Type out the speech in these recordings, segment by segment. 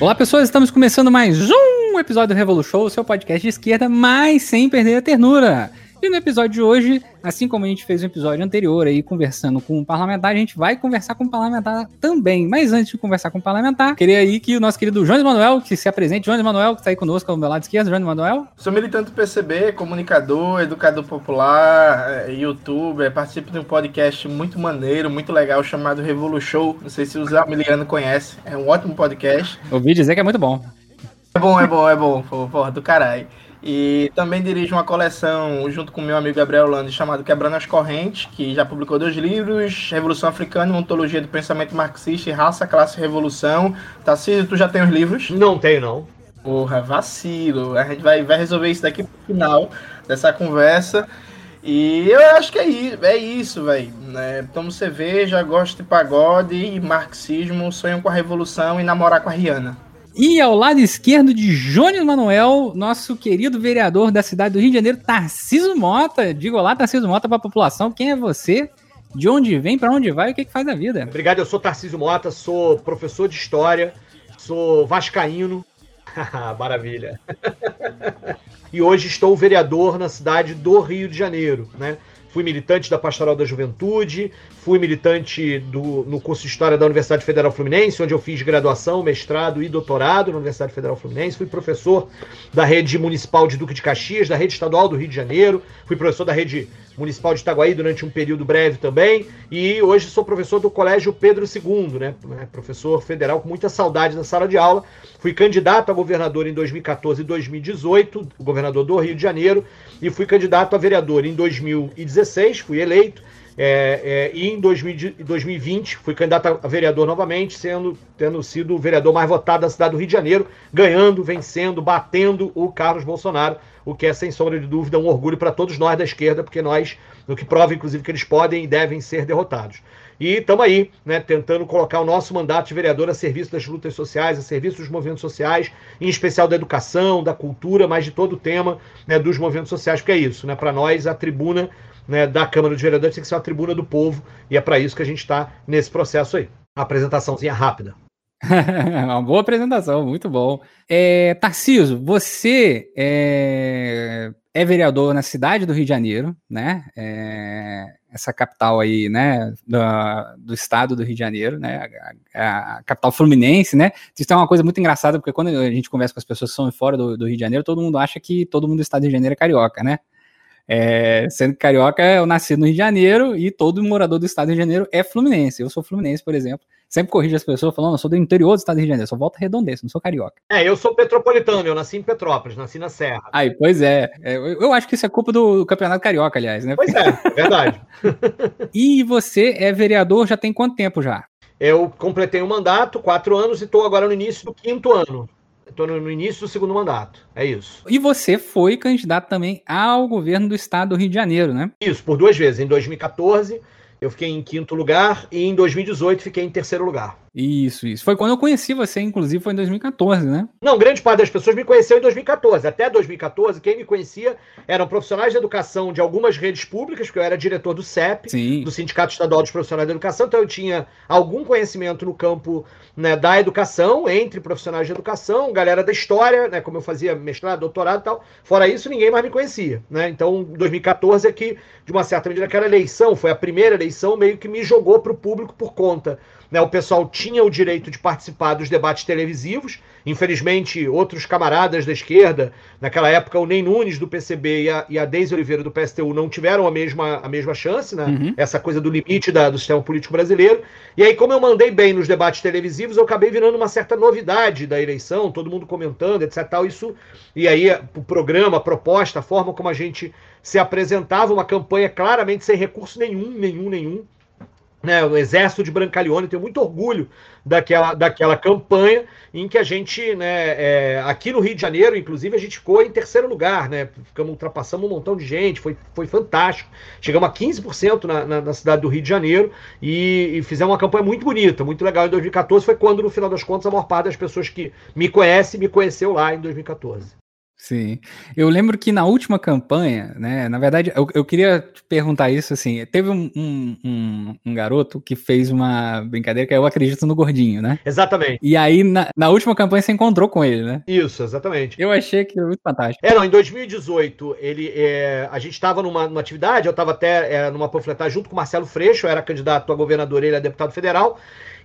Olá, pessoas, estamos começando mais um episódio do Revolution, o seu podcast de esquerda, mas sem perder a ternura. E no episódio de hoje, assim como a gente fez no episódio anterior aí, conversando com o um parlamentar, a gente vai conversar com o um parlamentar também. Mas antes de conversar com o um parlamentar, queria aí que o nosso querido João Manuel, que se apresente. João Manuel, que está aí conosco ao meu lado esquerdo. João Manuel. Sou militante do PCB, comunicador, educador popular, eh, youtuber, participo de um podcast muito maneiro, muito legal, chamado Revolution. Não sei se o Zé Miliano conhece. É um ótimo podcast. Ouvi dizer que é muito bom. É bom, é bom, é bom. Porra, do caralho. E também dirijo uma coleção junto com meu amigo Gabriel Landi chamado Quebrando as Correntes, que já publicou dois livros, Revolução Africana, Ontologia do Pensamento Marxista e Raça, Classe e Revolução. Tarcísio, tu já tem os livros? Não tenho, não. Porra, vacilo. A gente vai, vai resolver isso daqui pro final dessa conversa. E eu acho que é isso, é isso velho. Né? Tomo cerveja, gosto de pagode e marxismo, sonho com a revolução e namorar com a Rihanna. E ao lado esquerdo de Jones Manuel, nosso querido vereador da cidade do Rio de Janeiro, Tarciso Mota. Diga olá, Tarciso Mota, para a população. Quem é você? De onde vem, para onde vai o que, que faz da vida? Obrigado, eu sou Tarciso Mota, sou professor de História, sou vascaíno. Maravilha. e hoje estou vereador na cidade do Rio de Janeiro, né? Fui militante da Pastoral da Juventude, fui militante do, no curso de História da Universidade Federal Fluminense, onde eu fiz graduação, mestrado e doutorado na Universidade Federal Fluminense. Fui professor da rede municipal de Duque de Caxias, da rede estadual do Rio de Janeiro. Fui professor da rede municipal de Itaguaí durante um período breve também. E hoje sou professor do Colégio Pedro II, né? Professor federal com muita saudade da sala de aula. Fui candidato a governador em 2014 e 2018, governador do Rio de Janeiro, e fui candidato a vereador em 2016, fui eleito. É, é, e em 2020 fui candidato a vereador novamente, sendo tendo sido o vereador mais votado da cidade do Rio de Janeiro, ganhando, vencendo, batendo o Carlos Bolsonaro, o que é sem sombra de dúvida um orgulho para todos nós da esquerda, porque nós, no que prova inclusive que eles podem e devem ser derrotados. E estamos aí, né, tentando colocar o nosso mandato de vereador a serviço das lutas sociais, a serviço dos movimentos sociais, em especial da educação, da cultura, mas de todo o tema né, dos movimentos sociais, porque é isso, né? Para nós, a tribuna né, da Câmara dos Vereadores tem que ser uma tribuna do povo, e é para isso que a gente está nesse processo aí. Apresentaçãozinha rápida. uma boa apresentação, muito bom. É, Tarciso, você é, é, vereador na cidade do Rio de Janeiro, né? É, essa capital aí, né, do, do, estado do Rio de Janeiro, né, a, a, capital fluminense, né, isso é uma coisa muito engraçada, porque quando a gente conversa com as pessoas que são fora do, do Rio de Janeiro, todo mundo acha que todo mundo do estado do Rio de Janeiro é carioca, né, é, sendo que carioca, eu nasci no Rio de Janeiro e todo morador do estado do Rio de Janeiro é fluminense. Eu sou fluminense, por exemplo. Sempre corrijo as pessoas falando, eu sou do interior do estado do Rio de Janeiro, eu sou volta redondense, não sou carioca. É, eu sou petropolitano, eu nasci em Petrópolis, nasci na Serra. Aí, pois é. é eu, acho que isso é culpa do Campeonato Carioca, aliás, né? Pois é, é verdade. e você é vereador já tem quanto tempo já? Eu completei um mandato, quatro anos, e estou agora no início do quinto ano. Estou no início do segundo mandato. É isso. E você foi candidato também ao governo do estado do Rio de Janeiro, né? Isso, por duas vezes. Em 2014 eu fiquei em quinto lugar e em 2018 fiquei em terceiro lugar. Isso, isso. Foi quando eu conheci você, inclusive, foi em 2014, né? Não, grande parte das pessoas me conheceu em 2014. Até 2014, quem me conhecia eram profissionais de educação de algumas redes públicas, porque eu era diretor do CEP, Sim. do Sindicato Estadual dos Profissionais de Educação, então eu tinha algum conhecimento no campo né, da educação, entre profissionais de educação, galera da história, né, como eu fazia mestrado, doutorado e tal. Fora isso, ninguém mais me conhecia. Né? Então, 2014 é que, de uma certa medida, aquela eleição, foi a primeira eleição, meio que me jogou para o público por conta né, o pessoal tinha o direito de participar dos debates televisivos. Infelizmente, outros camaradas da esquerda, naquela época, o Ney Nunes do PCB e a, e a Deise Oliveira do PSTU não tiveram a mesma, a mesma chance, né? Uhum. Essa coisa do limite da, do sistema político brasileiro. E aí, como eu mandei bem nos debates televisivos, eu acabei virando uma certa novidade da eleição, todo mundo comentando, etc. Tal, isso, e aí, o programa, a proposta, a forma como a gente se apresentava, uma campanha claramente sem recurso nenhum, nenhum, nenhum né, o exército de Brancaleone, tenho muito orgulho daquela, daquela campanha em que a gente, né, é, aqui no Rio de Janeiro, inclusive, a gente ficou em terceiro lugar, né, ficamos, ultrapassamos um montão de gente, foi, foi fantástico, chegamos a 15% na, na, na, cidade do Rio de Janeiro e, e, fizemos uma campanha muito bonita, muito legal em 2014, foi quando, no final das contas, a maior parte das pessoas que me conhecem, me conheceu lá em 2014. Sim. Eu lembro que na última campanha, né? Na verdade, eu, eu queria te perguntar isso assim. Teve um, um, um, garoto que fez uma brincadeira que é eu acredito no gordinho, né? Exatamente. E aí, na, na última campanha, você encontrou com ele, né? Isso, exatamente. Eu achei que foi muito fantástico. É, não, em 2018, ele, é, a gente estava numa, numa, atividade, eu estava até é, numa panfletagem junto com o Marcelo Freixo, eu era candidato a governador, ele é deputado federal.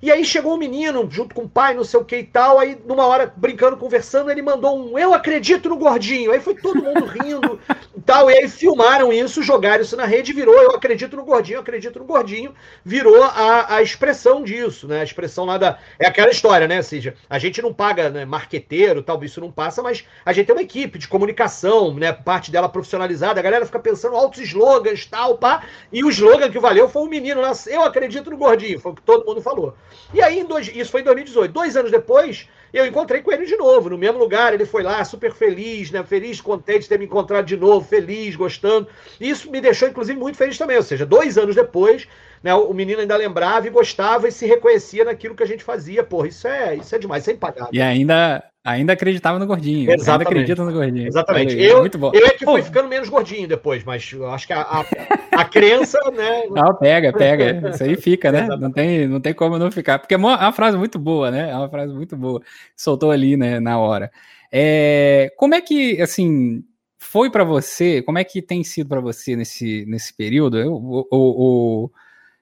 E aí chegou um menino, junto com o pai, não sei o que e tal. Aí, numa hora, brincando, conversando, ele mandou um Eu acredito no gordinho. Aí foi todo mundo rindo e tal. E aí filmaram isso, jogaram isso na rede virou Eu acredito no gordinho, eu acredito no gordinho. Virou a, a expressão disso, né? A expressão lá da. É aquela história, né? Seja, a gente não paga né, marqueteiro, tal, isso não passa, mas a gente tem uma equipe de comunicação, né? Parte dela profissionalizada. A galera fica pensando altos slogans, tal, pá. E o slogan que valeu foi o menino lá, eu acredito no gordinho. Foi o que todo mundo falou. E aí, dois, isso foi em 2018. Dois anos depois, eu encontrei com ele de novo, no mesmo lugar. Ele foi lá, super feliz, né? Feliz, contente de ter me encontrado de novo, feliz, gostando. Isso me deixou, inclusive, muito feliz também. Ou seja, dois anos depois, né, o menino ainda lembrava e gostava e se reconhecia naquilo que a gente fazia. Porra, isso é, isso é demais, isso é impagável. E ainda Ainda acreditava no gordinho. Exatamente. Ainda acredita no gordinho. Exatamente. eu, muito bom. eu é que fui ficando menos gordinho depois, mas eu acho que a, a, a crença, né? Não, pega, pega. Isso aí fica, né? Não tem, não tem como não ficar. Porque é uma, é uma, frase muito boa, né? É uma frase muito boa. Soltou ali, né, na hora. É, como é que, assim, foi para você? Como é que tem sido para você nesse, nesse período? Eu, o, o,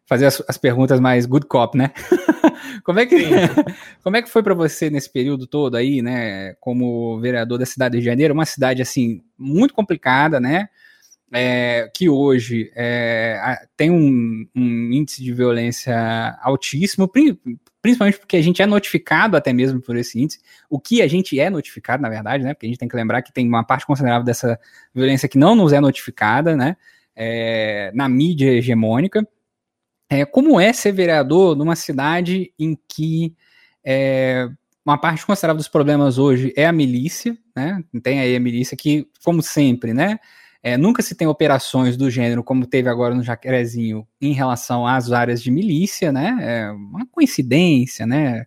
fazer as, as, perguntas mais good cop, né? como é que como é que foi para você nesse período todo aí, né, como vereador da cidade de Janeiro, uma cidade assim muito complicada, né? É, que hoje é, tem um, um, índice de violência altíssimo, principalmente porque a gente é notificado até mesmo por esse índice, o que a gente é notificado, na verdade, né? Porque a gente tem que lembrar que tem uma parte considerável dessa violência que não nos é notificada, né? É, na mídia hegemônica. É, como é ser vereador numa cidade em que é, uma parte considerável dos problemas hoje é a milícia, né? Tem aí a milícia que, como sempre, né? É, nunca se tem operações do gênero como teve agora no Jacarezinho em relação às áreas de milícia, né? É uma coincidência, né?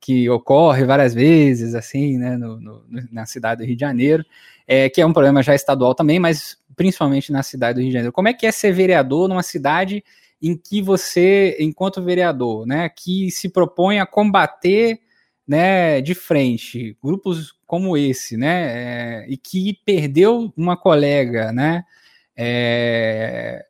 Que ocorre várias vezes, assim, né? No, no, na cidade do Rio de Janeiro, é, que é um problema já estadual também, mas principalmente na cidade do Rio de Janeiro. Como é que é ser vereador numa cidade em que você, enquanto vereador, né, que se propõe a combater né, de frente grupos como esse, né, é, e que perdeu uma colega, né, é,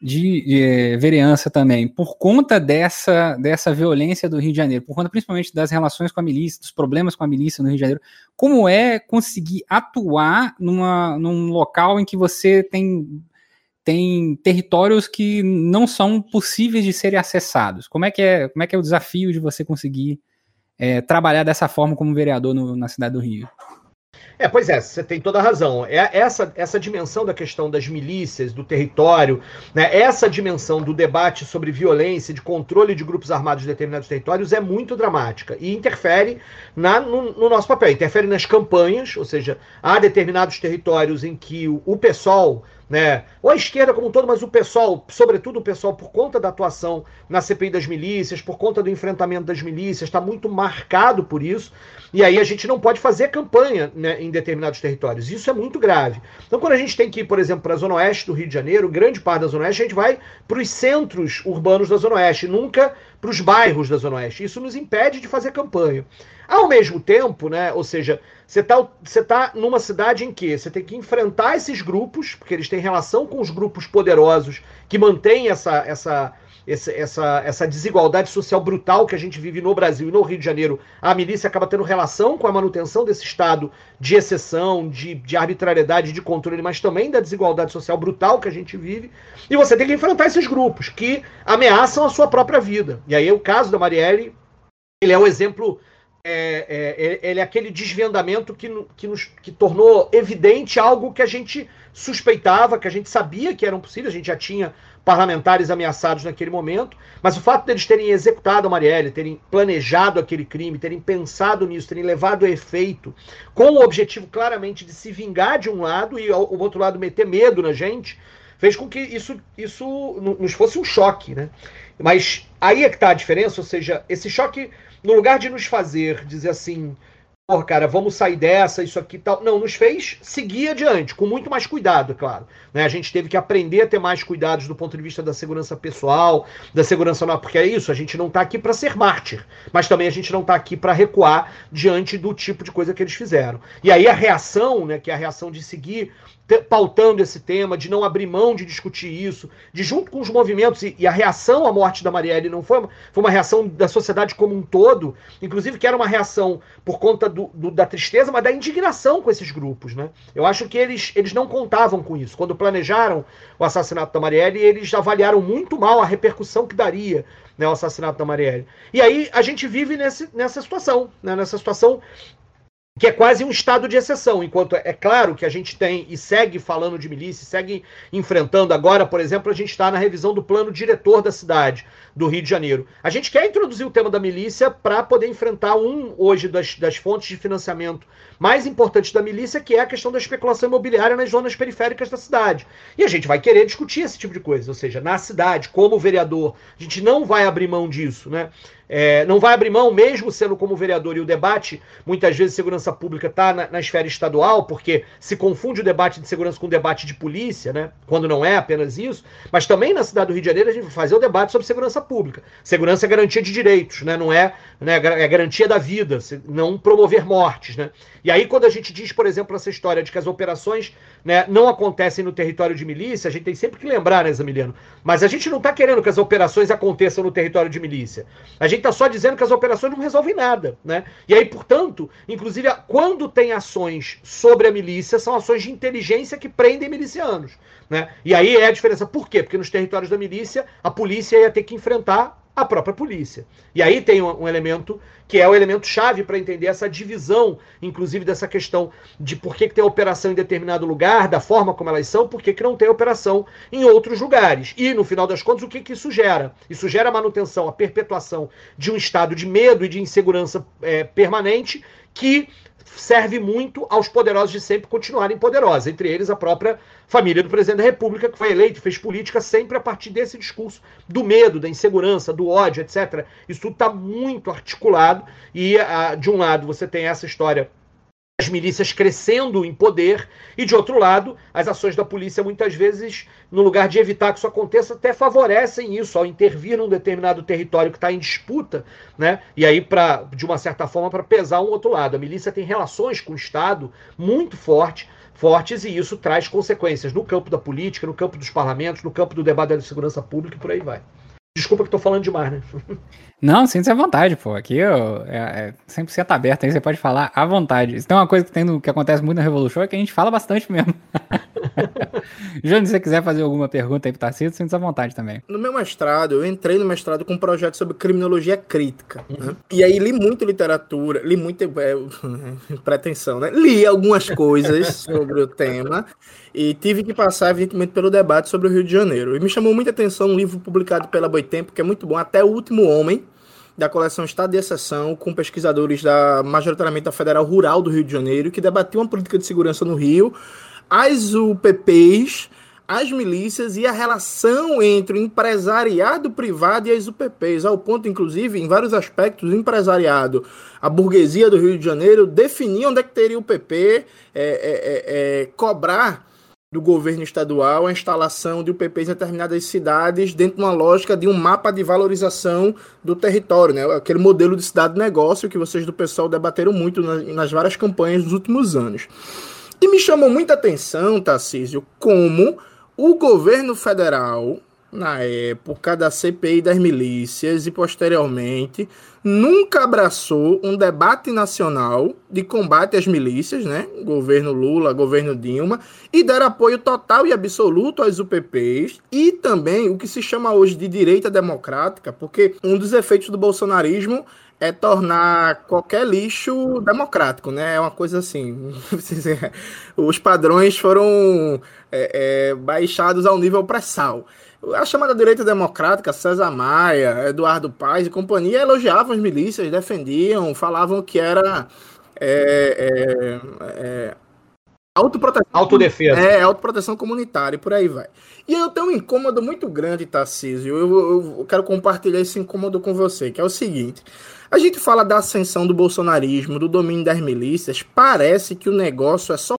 de, de é, vereança também, por conta dessa, dessa violência do Rio de Janeiro, por conta principalmente das relações com a milícia, dos problemas com a milícia no Rio de Janeiro, como é conseguir atuar numa, num local em que você tem tem territórios que não são possíveis de serem acessados. Como é que é, como é, que é o desafio de você conseguir é, trabalhar dessa forma como vereador no, na cidade do Rio? É, pois é, você tem toda a razão. É essa, essa dimensão da questão das milícias, do território, né, essa dimensão do debate sobre violência, de controle de grupos armados de determinados territórios é muito dramática e interfere na, no, no nosso papel, interfere nas campanhas, ou seja, há determinados territórios em que o, o né? Ou a esquerda como um todo, mas o pessoal, sobretudo o pessoal, por conta da atuação na CPI das milícias, por conta do enfrentamento das milícias, está muito marcado por isso. E aí a gente não pode fazer campanha né, em determinados territórios. Isso é muito grave. Então, quando a gente tem que ir, por exemplo, para a Zona Oeste do Rio de Janeiro, grande parte da Zona Oeste, a gente vai para os centros urbanos da Zona Oeste, nunca para os bairros da Zona Oeste. Isso nos impede de fazer campanha. Ao mesmo tempo, né, ou seja, você está você tá numa cidade em que você tem que enfrentar esses grupos, porque eles têm relação com os grupos poderosos que mantêm essa, essa, essa, essa, essa desigualdade social brutal que a gente vive no Brasil e no Rio de Janeiro. A milícia acaba tendo relação com a manutenção desse estado de exceção, de, de arbitrariedade, de controle, mas também da desigualdade social brutal que a gente vive. E você tem que enfrentar esses grupos que ameaçam a sua própria vida. E aí o caso da Marielle, ele é um exemplo é, é, ele é aquele desvendamento que, que, nos, que tornou evidente algo que a gente suspeitava, que a gente sabia que era possível, a gente já tinha parlamentares ameaçados naquele momento, mas o fato deles terem executado a Marielle, terem planejado aquele crime, terem pensado nisso, terem levado a efeito, com o objetivo claramente de se vingar de um lado e o outro lado meter medo na gente, fez com que isso, isso nos fosse um choque, né? Mas aí é que está a diferença, ou seja, esse choque no lugar de nos fazer dizer assim, porra, cara, vamos sair dessa, isso aqui tal. Não, nos fez seguir adiante, com muito mais cuidado, claro. Né? A gente teve que aprender a ter mais cuidados do ponto de vista da segurança pessoal, da segurança não, porque é isso, a gente não está aqui para ser mártir, mas também a gente não está aqui para recuar diante do tipo de coisa que eles fizeram. E aí a reação, né, que é a reação de seguir pautando esse tema, de não abrir mão de discutir isso, de junto com os movimentos e, e, a reação à morte da Marielle não foi uma, foi uma reação da sociedade como um todo, inclusive que era uma reação por conta do, do, da tristeza, mas da indignação com esses grupos, né? Eu acho que eles, eles não contavam com isso. Quando planejaram o assassinato da Marielle, eles avaliaram muito mal a repercussão que daria né, o assassinato da Marielle. E aí a gente vive nesse, nessa situação, né, nessa situação que é quase um estado de exceção, enquanto é claro que a gente tem e segue falando de milícia, segue enfrentando agora, por exemplo, a gente está na revisão do plano diretor da cidade do Rio de Janeiro. A gente quer introduzir o tema da milícia para poder enfrentar um hoje das, das fontes de financiamento mais importantes da milícia, que é a questão da especulação imobiliária nas zonas periféricas da cidade. E a gente vai querer discutir esse tipo de coisa, ou seja, na cidade, como vereador, a gente não vai abrir mão disso, né? É, não vai abrir mão, mesmo sendo como vereador, e o debate, muitas vezes, segurança pública está na, na, esfera estadual, porque se confunde o debate de segurança com o debate de polícia, né? quando não é apenas isso, mas também na cidade do Rio de Janeiro a gente vai fazer o debate sobre segurança pública. Segurança é garantia de direitos, né? não é, né? é garantia da vida, não promover mortes. Né? E aí, quando a gente diz, por exemplo, essa história de que as operações né, não acontecem no território de milícia, a gente tem sempre que lembrar, né, Zamiliano? Mas a gente não está querendo que as operações aconteçam no território de milícia. A gente está só dizendo que as operações não resolvem nada. Né? E aí, portanto, inclusive, quando tem ações sobre a milícia, são ações de inteligência que prendem milicianos. Né? E aí é a diferença. Por quê? Porque nos territórios da milícia, a polícia ia ter que enfrentar a própria polícia. E aí tem um, um elemento que é o elemento chave para entender essa divisão, inclusive dessa questão de por que, que tem operação em determinado lugar, da forma como elas são, por que, que não tem operação em outros lugares. E, no final das contas, o que, que isso gera? Isso gera a manutenção, a perpetuação de um estado de medo e de insegurança é, permanente que serve muito aos poderosos de sempre continuarem poderosos, entre eles a própria família do presidente da República, que foi eleito, fez política sempre a partir desse discurso do medo, da insegurança, do ódio, etc. Isso tudo está muito articulado e, ah, de um lado, você tem essa história as milícias crescendo em poder, e de outro lado, as ações da polícia muitas vezes, no lugar de evitar que isso aconteça, até favorecem isso ao intervir num determinado território que está em disputa, né? E aí, pra, de uma certa forma, para pesar um outro lado. A milícia tem relações com o Estado muito forte, fortes e isso traz consequências no campo da política, no campo dos parlamentos, no campo do debate da segurança pública e por aí vai. Desculpa que estou falando demais, né? Não, sinta-se à vontade, pô. Aqui ó, é, é 100% aberto, aí você pode falar à vontade. Isso tem uma coisa que, tem no, que acontece muito na Revolution é que a gente fala bastante mesmo. Júnior, se você quiser fazer alguma pergunta aí pro Tarcísio, sinta-se à vontade também. No meu mestrado, eu entrei no mestrado com um projeto sobre criminologia crítica. Uhum. Né? E aí li muito literatura, li muito. É, pretensão, né? Li algumas coisas sobre o tema e tive que passar, evidentemente, pelo debate sobre o Rio de Janeiro. E me chamou muita atenção um livro publicado pela Boitempo, que é muito bom, Até o Último Homem, da coleção Estado de Exceção, com pesquisadores da majoritariamente da Federal Rural do Rio de Janeiro, que debatiam a política de segurança no Rio, as UPPs, as milícias e a relação entre o empresariado privado e as UPPs, ao ponto, inclusive, em vários aspectos, o empresariado, a burguesia do Rio de Janeiro, definia onde é que teria o PP, é, é, é, é, cobrar do governo estadual a instalação de UPPs em determinadas cidades dentro de uma lógica de um mapa de valorização do território, né? aquele modelo de cidade-negócio que vocês do pessoal debateram muito nas várias campanhas dos últimos anos. E me chamou muita atenção, Tarcísio, como o governo federal, na época da CPI das milícias e posteriormente, nunca abraçou um debate nacional de combate às milícias, né? Governo Lula, governo Dilma, e dar apoio total e absoluto às UPPs e também o que se chama hoje de direita democrática, porque um dos efeitos do bolsonarismo é tornar qualquer lixo democrático, né? É uma coisa assim. Os padrões foram é, é, baixados ao nível pré-sal. A chamada direita democrática, César Maia, Eduardo Paes e companhia elogiavam as milícias, defendiam, falavam que era é, é, é, autoproteção. Autodefesa. É, autoproteção comunitária e por aí vai. E eu tenho um incômodo muito grande, Tarcísio. Eu, eu, eu quero compartilhar esse incômodo com você, que é o seguinte. A gente fala da ascensão do bolsonarismo, do domínio das milícias, parece que o negócio é só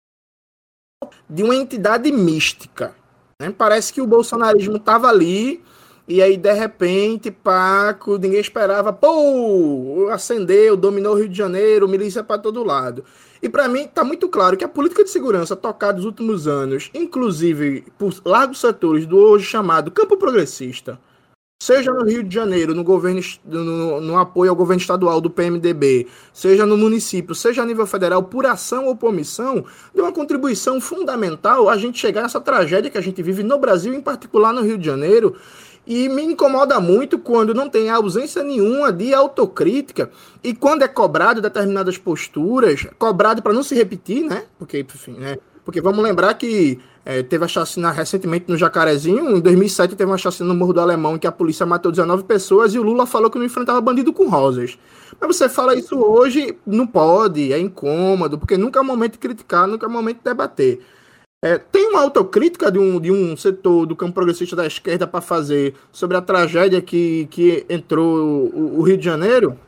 de uma entidade mística. Né? Parece que o bolsonarismo estava ali e aí, de repente, Paco, ninguém esperava, pô, acendeu, dominou o Rio de Janeiro, milícia para todo lado. E para mim está muito claro que a política de segurança tocada nos últimos anos, inclusive por largos setores do hoje chamado campo progressista, seja no Rio de Janeiro, no governo no, no, apoio ao governo estadual do PMDB, seja no município, seja a nível federal, por ação ou por omissão, deu uma contribuição fundamental a gente chegar nessa tragédia que a gente vive no Brasil, em particular no Rio de Janeiro. E me incomoda muito quando não tem ausência nenhuma de autocrítica e quando é cobrado determinadas posturas, cobrado para não se repetir, né? Porque, enfim, né? Porque vamos lembrar que é, teve a chacina recentemente no Jacarezinho. Em 2007 teve uma chacina no Morro do Alemão em que a polícia matou 19 pessoas e o Lula falou que não enfrentava bandido com rosas. Mas você fala isso hoje, não pode, é incômodo, porque nunca é momento de criticar, nunca é momento de debater. É, tem uma autocrítica de um, de um setor do campo progressista da esquerda para fazer sobre a tragédia que, que entrou o, o Rio de Janeiro?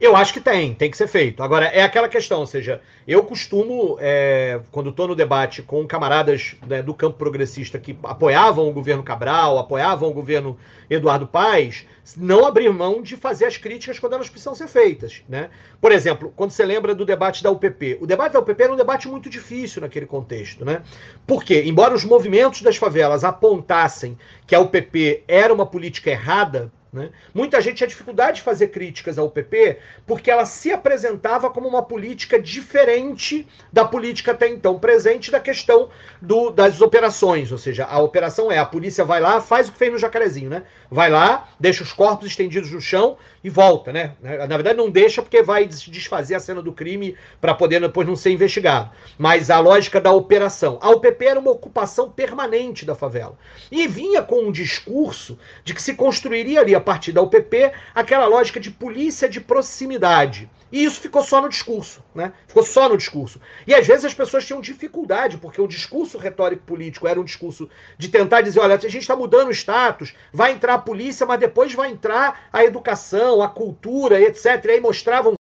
Eu acho que tem, tem que ser feito. Agora, é aquela questão, ou seja, eu costumo, é, quando estou no debate com camaradas né, do campo progressista que apoiavam o governo Cabral, apoiavam o governo Eduardo Paes, não abrir mão de fazer as críticas quando elas precisam ser feitas. Né? Por exemplo, quando você lembra do debate da UPP. O debate da UPP era um debate muito difícil naquele contexto. Né? Porque, embora os movimentos das favelas apontassem que a UPP era uma política errada, né? Muita gente tinha dificuldade de fazer críticas ao PP porque ela se apresentava como uma política diferente da política até então presente da questão do, das operações. Ou seja, a operação é a polícia vai lá, faz o que fez no Jacarezinho, né? Vai lá, deixa os corpos estendidos no chão e volta, né? Na verdade, não deixa porque vai desfazer a cena do crime para poder depois não ser investigado. Mas a lógica da operação. A UPP era uma ocupação permanente da favela. E vinha com um discurso de que se construiria ali, a partir da UPP, aquela lógica de polícia de proximidade. E isso ficou só no discurso, né? Ficou só no discurso. E às vezes as pessoas tinham dificuldade, porque o discurso retórico político era um discurso de tentar dizer: olha, a gente está mudando o status, vai entrar a polícia, mas depois vai entrar a educação, a cultura, etc. E aí mostravam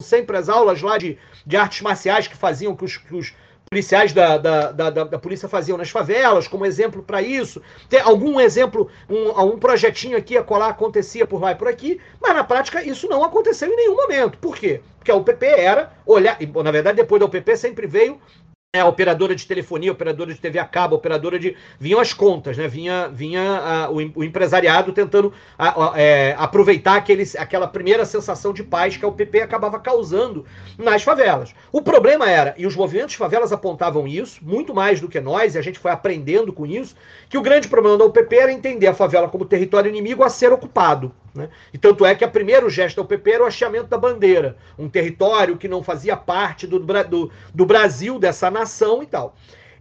sempre as aulas lá de, de artes marciais que faziam que os, que os policiais da, da, da, da, polícia faziam nas favelas, como exemplo para isso. Tem algum exemplo, um, um projetinho aqui a colar acontecia por lá e por aqui, mas na prática isso não aconteceu em nenhum momento. Por quê? Porque a UPP era olhar, e, na verdade depois da UPP sempre veio é, operadora de telefonia, operadora de TV a cabo, operadora de. vinham as contas, né? Vinha, vinha a, o, o, empresariado tentando a, a, é, aproveitar aqueles, aquela primeira sensação de paz que a UPP acabava causando nas favelas. O problema era, e os movimentos de favelas apontavam isso, muito mais do que nós, e a gente foi aprendendo com isso, que o grande problema da UPP era entender a favela como território inimigo a ser ocupado. Né? E tanto é que o primeiro gesto da UPP era o hasteamento da bandeira, um território que não fazia parte do, do, do Brasil, dessa nação e tal.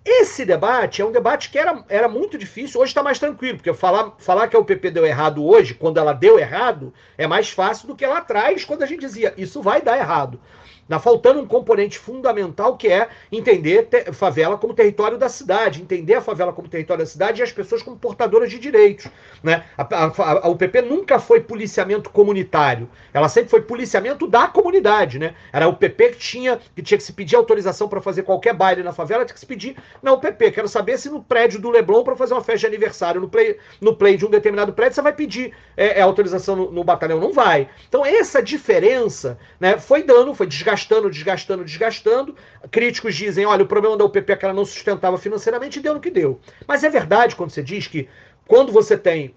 Esse debate é um debate que era, era muito difícil, hoje está mais tranquilo, porque falar, falar que a UPP deu errado hoje, quando ela deu errado, é mais fácil do que lá atrás, quando a gente dizia isso vai dar errado. Está faltando um componente fundamental que é entender favela como território da cidade, entender a favela como território da cidade e as pessoas como portadoras de direitos. Né? A, a, a, UPP nunca foi policiamento comunitário, ela sempre foi policiamento da comunidade. Né? Era a UPP que tinha que, tinha que se pedir autorização para fazer qualquer baile na favela, tinha que se pedir na UPP. Quero saber se no prédio do Leblon, para fazer uma festa de aniversário, no play, no play de um determinado prédio, você vai pedir é, é, autorização no, no batalhão. Não vai. Então, essa diferença né, foi dando, foi desgastando desgastando, desgastando, desgastando. Críticos dizem: olha, o problema da UPP é que ela não sustentava financeiramente e deu no que deu. Mas é verdade quando você diz que quando você tem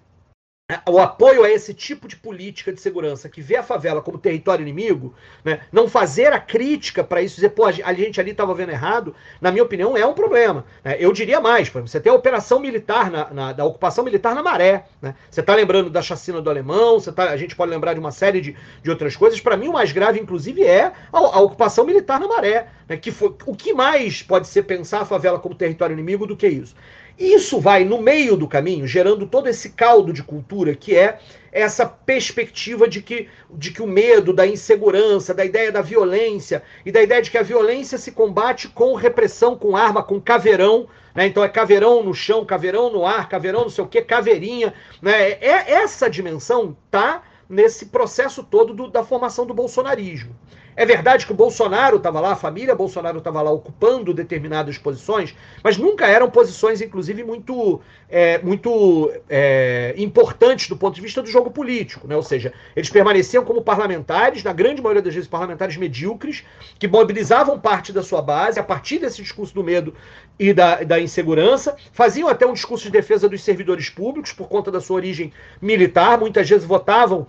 o apoio a esse tipo de política de segurança que vê a favela como território inimigo, né, não fazer a crítica para isso, dizer, pô, a gente ali estava vendo errado, na minha opinião, é um problema. Né? Eu diria mais, você tem a operação militar, na, na da ocupação militar na maré. Né? Você está lembrando da chacina do alemão, você tá, a gente pode lembrar de uma série de, de outras coisas. Para mim, o mais grave, inclusive, é a, a ocupação militar na maré. Né? Que foi, o que mais pode ser pensar a favela como território inimigo do que isso? Isso vai no meio do caminho, gerando todo esse caldo de cultura que é essa perspectiva de que, de que o medo, da insegurança, da ideia da violência e da ideia de que a violência se combate com repressão, com arma, com caveirão. Né? Então é caveirão no chão, caveirão no ar, caveirão não sei o que, caveirinha. Né? É, essa dimensão tá nesse processo todo do, da formação do bolsonarismo. É verdade que o Bolsonaro estava lá, a família Bolsonaro estava lá ocupando determinadas posições, mas nunca eram posições, inclusive, muito, é, muito é, importantes do ponto de vista do jogo político. Né? Ou seja, eles permaneciam como parlamentares, na grande maioria das vezes parlamentares medíocres, que mobilizavam parte da sua base a partir desse discurso do medo e da, da insegurança, faziam até um discurso de defesa dos servidores públicos por conta da sua origem militar, muitas vezes votavam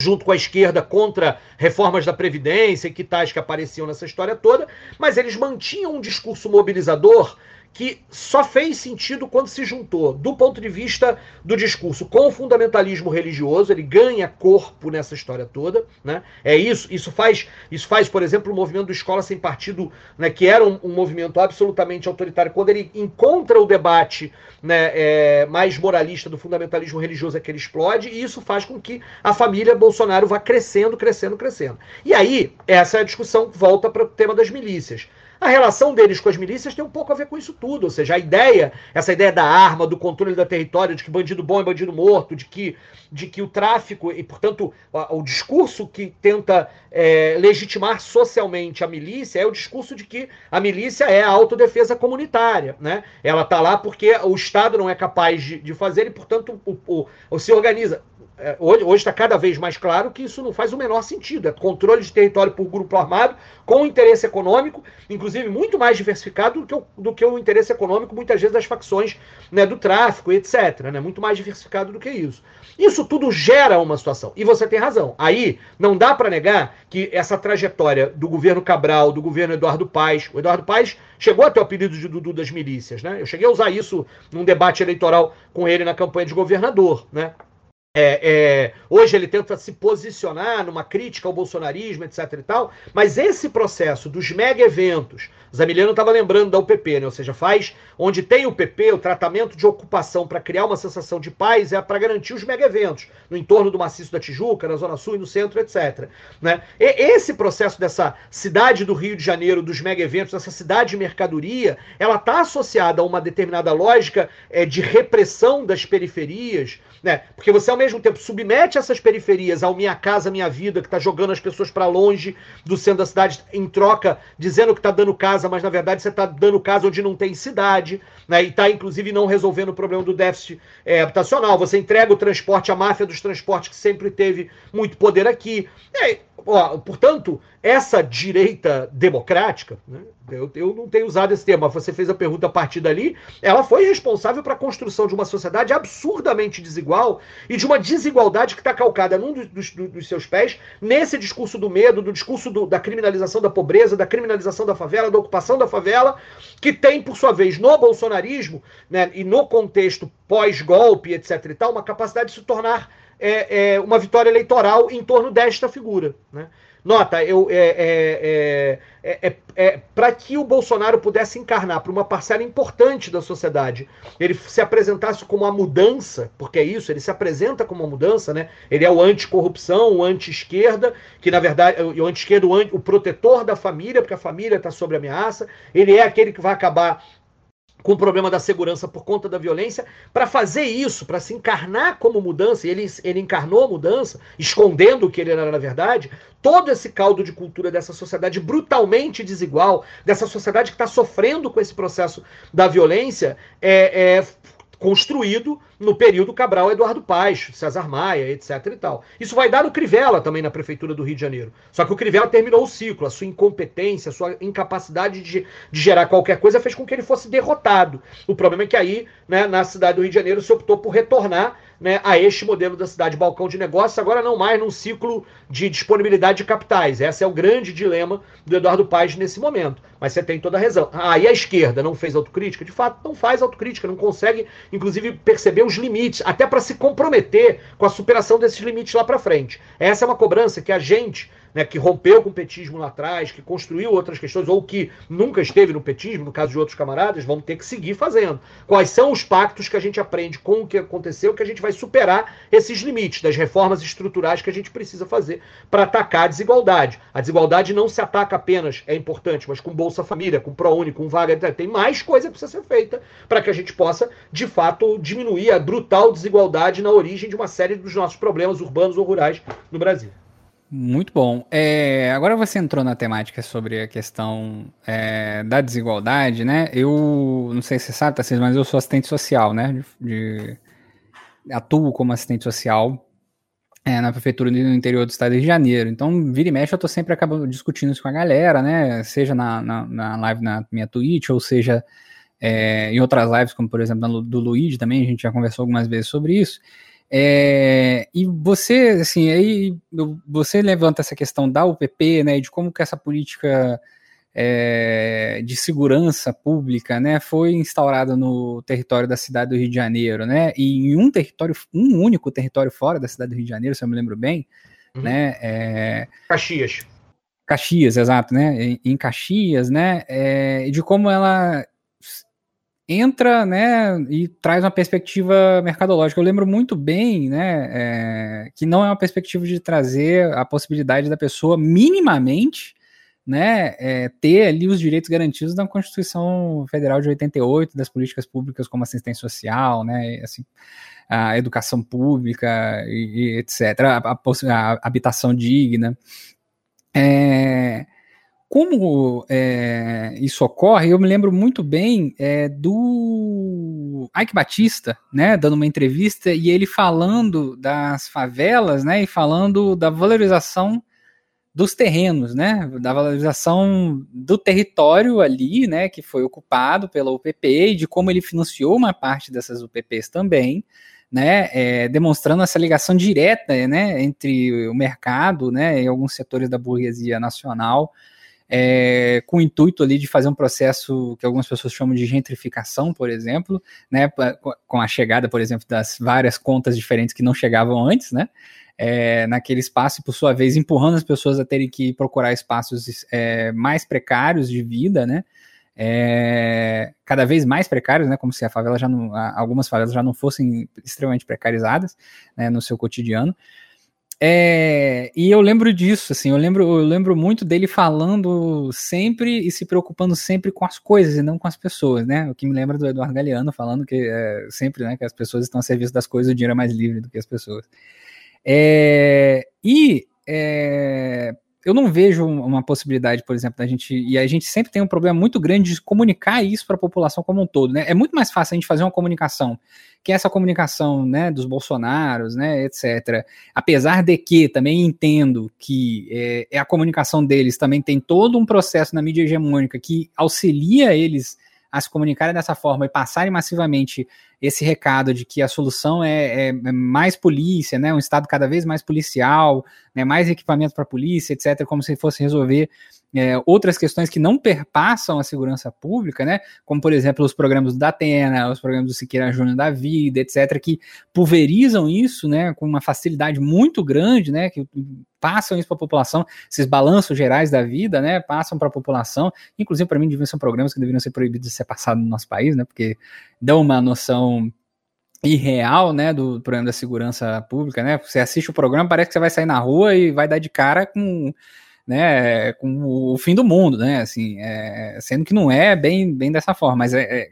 junto com a esquerda contra reformas da Previdência e que tais que apareciam nessa história toda, mas eles mantinham um discurso mobilizador que só fez sentido quando se juntou, do ponto de vista do discurso, com o fundamentalismo religioso, ele ganha corpo nessa história toda, né? É isso, isso faz, isso faz, por exemplo, o movimento do Escola Sem Partido, né, que era um, um movimento absolutamente autoritário, quando ele encontra o debate né, é, mais moralista do fundamentalismo religioso é que ele explode, e isso faz com que a família Bolsonaro vá crescendo, crescendo, crescendo. E aí, essa é a discussão volta para o tema das milícias. A relação deles com as milícias tem um pouco a ver com isso tudo. Ou seja, a ideia, essa ideia da arma, do controle da território, de que bandido bom é bandido morto, de que, de que o tráfico, e portanto o, discurso que tenta é, legitimar socialmente a milícia é o discurso de que a milícia é a autodefesa comunitária. Né? Ela está lá porque o Estado não é capaz de, de fazer e, portanto, o, o, o se organiza. É, hoje está cada vez mais claro que isso não faz o menor sentido. É controle de território por grupo armado, com interesse econômico, inclusive muito mais diversificado do que o, do que o interesse econômico, muitas vezes, das facções né, do tráfico, etc. Né, muito mais diversificado do que isso. Isso tudo gera uma situação. E você tem razão. Aí, não dá para negar que essa trajetória do governo Cabral, do governo Eduardo Paes, o Eduardo Paes chegou a ter o apelido de Dudu das milícias. Né? Eu cheguei a usar isso num debate eleitoral com ele na campanha de governador. Né? É, é, hoje ele tenta se posicionar numa crítica ao bolsonarismo, etc e tal, mas esse processo dos mega eventos, Zamiliano estava lembrando da UPP, né? ou seja, faz onde tem o PP, o tratamento de ocupação para criar uma sensação de paz é para garantir os mega eventos, no entorno do maciço da Tijuca, na Zona Sul e no centro, etc. Né? E esse processo dessa cidade do Rio de Janeiro, dos mega eventos, dessa cidade de mercadoria, ela está associada a uma determinada lógica é, de repressão das periferias, né? Porque você ao mesmo tempo submete essas periferias ao minha casa, minha vida, que está jogando as pessoas para longe do centro da cidade em troca, dizendo que está dando casa, mas na verdade você está dando casa onde não tem cidade, né? E está inclusive não resolvendo o problema do déficit é, habitacional. Você entrega o transporte à máfia dos transportes que sempre teve muito poder aqui. É, portanto, essa direita democrática, né, eu, eu, não tenho usado esse termo, mas você fez a pergunta a partir dali, ela foi responsável para a construção de uma sociedade absurdamente desigual e de uma desigualdade que está calcada num dos, dos, dos, seus pés, nesse discurso do medo, do discurso do, da criminalização da pobreza, da criminalização da favela, da ocupação da favela, que tem, por sua vez, no bolsonarismo né, e no contexto pós-golpe, etc. e tal, uma capacidade de se tornar é, é, uma vitória eleitoral em torno desta figura. Né? Nota, eu, é, é, é, é para que o Bolsonaro pudesse encarnar para uma parcela importante da sociedade, ele se apresentasse como a mudança, porque é isso, ele se apresenta como uma mudança, né? Ele é o anticorrupção, o anti-esquerda, que na verdade, o anti-esquerda, o, anti, o protetor da família, porque a família está sob ameaça, ele é aquele que vai acabar com o problema da segurança por conta da violência, para fazer isso, para se encarnar como mudança, e ele, ele encarnou a mudança, escondendo o que ele era na verdade, todo esse caldo de cultura dessa sociedade brutalmente desigual, dessa sociedade que está sofrendo com esse processo da violência, é, é construído no período Cabral Eduardo Paes, César Maia, etc e tal. Isso vai dar no Crivella também na prefeitura do Rio de Janeiro. Só que o Crivella terminou o ciclo, a sua incompetência, a sua incapacidade de, de gerar qualquer coisa fez com que ele fosse derrotado. O problema é que aí, né, na cidade do Rio de Janeiro, se optou por retornar né, a este modelo da cidade balcão de negócios, agora não mais num ciclo de disponibilidade de capitais. Esse é o grande dilema do Eduardo Paes nesse momento. Mas você tem toda a razão. Ah, e a esquerda não fez autocrítica? De fato, não faz autocrítica, não consegue, inclusive, perceber os limites, até para se comprometer com a superação desses limites lá para frente. Essa é uma cobrança que a gente né, que rompeu com o petismo lá atrás, que construiu outras questões, ou que nunca esteve no petismo, no caso de outros camaradas, vamos ter que seguir fazendo. Quais são os pactos que a gente aprende com o que aconteceu, que a gente vai superar esses limites das reformas estruturais que a gente precisa fazer para atacar a desigualdade. A desigualdade não se ataca apenas, é importante, mas com Bolsa Família, com ProUni, com vaga, tem mais coisa que precisa ser feita para que a gente possa, de fato, diminuir a brutal desigualdade na origem de uma série dos nossos problemas urbanos ou rurais no Brasil. Muito bom. É, agora você entrou na temática sobre a questão é, da desigualdade, né? Eu não sei se você sabe, tá, mas eu sou assistente social, né? De, de, atuo como assistente social é, na prefeitura do interior do estado de Janeiro. Então, vira e mexe, eu tô sempre acabando discutindo isso com a galera, né? Seja na, na, na live na minha Twitch, ou seja é, em outras lives, como por exemplo do Luigi também, a gente já conversou algumas vezes sobre isso. É, e você, assim, aí você levanta essa questão da UPP, né, de como que essa política é, de segurança pública, né, foi instaurada no território da cidade do Rio de Janeiro, né, e em um território, um único território fora da cidade do Rio de Janeiro, se eu me lembro bem, uhum. né, é, Caxias. Caxias, exato, né, em, em Caxias, né, é, de como ela entra, né, e traz uma perspectiva mercadológica. Eu lembro muito bem, né, é, que não é uma perspectiva de trazer a possibilidade da pessoa minimamente, né, é, ter ali os direitos garantidos da Constituição Federal de 88, das políticas públicas como assistência social, né, assim, a educação pública e, e etc, a, a, a, habitação digna. É, como é, isso ocorre, eu me lembro muito bem é, do Ike Batista, né, dando uma entrevista e ele falando das favelas, né, e falando da valorização dos terrenos, né, da valorização do território ali, né, que foi ocupado pela UPP e de como ele financiou uma parte dessas UPPs também, né, é, demonstrando essa ligação direta, né, entre o mercado, né, e alguns setores da burguesia nacional é, com o intuito ali de fazer um processo que algumas pessoas chamam de gentrificação, por exemplo, né, com a chegada, por exemplo, das várias contas diferentes que não chegavam antes, né, é, naquele espaço e, por sua vez, empurrando as pessoas a terem que procurar espaços é, mais precários de vida, né, é, cada vez mais precários, né, como se a favela já não, algumas favelas já não fossem extremamente precarizadas, né, no seu cotidiano, é, e eu lembro disso, assim, eu lembro, eu lembro muito dele falando sempre e se preocupando sempre com as coisas e não com as pessoas, né? O que me lembra do Eduardo Galeano falando que é, sempre, né, que as pessoas estão a serviço das coisas, o dinheiro é mais livre do que as pessoas. É, e é, eu não vejo uma possibilidade, por exemplo, da gente. E a gente sempre tem um problema muito grande de comunicar isso para a população como um todo, né? É muito mais fácil a gente fazer uma comunicação, que essa comunicação, né, dos Bolsonaros, né, etc. Apesar de que também entendo que é, é a comunicação deles também tem todo um processo na mídia hegemônica que auxilia eles a se comunicarem dessa forma e passarem massivamente esse recado de que a solução é, é, é mais polícia, né, um Estado cada vez mais policial, né, mais equipamento para a polícia, etc., como se fosse resolver é, outras questões que não perpassam a segurança pública, né, como por exemplo os programas da Atena, os programas do Siqueira Júnior da Vida, etc., que pulverizam isso, né, com uma facilidade muito grande, né, que passam isso para a população, esses balanços gerais da vida, né, passam para a população, inclusive para mim deviam ser programas que deveriam ser proibidos de ser passados no nosso país, né, porque dão uma noção irreal, né, do problema da segurança pública, né, você assiste o programa, parece que você vai sair na rua e vai dar de cara com né, com o fim do mundo, né, assim, é, sendo que não é bem, bem dessa forma, mas é, é,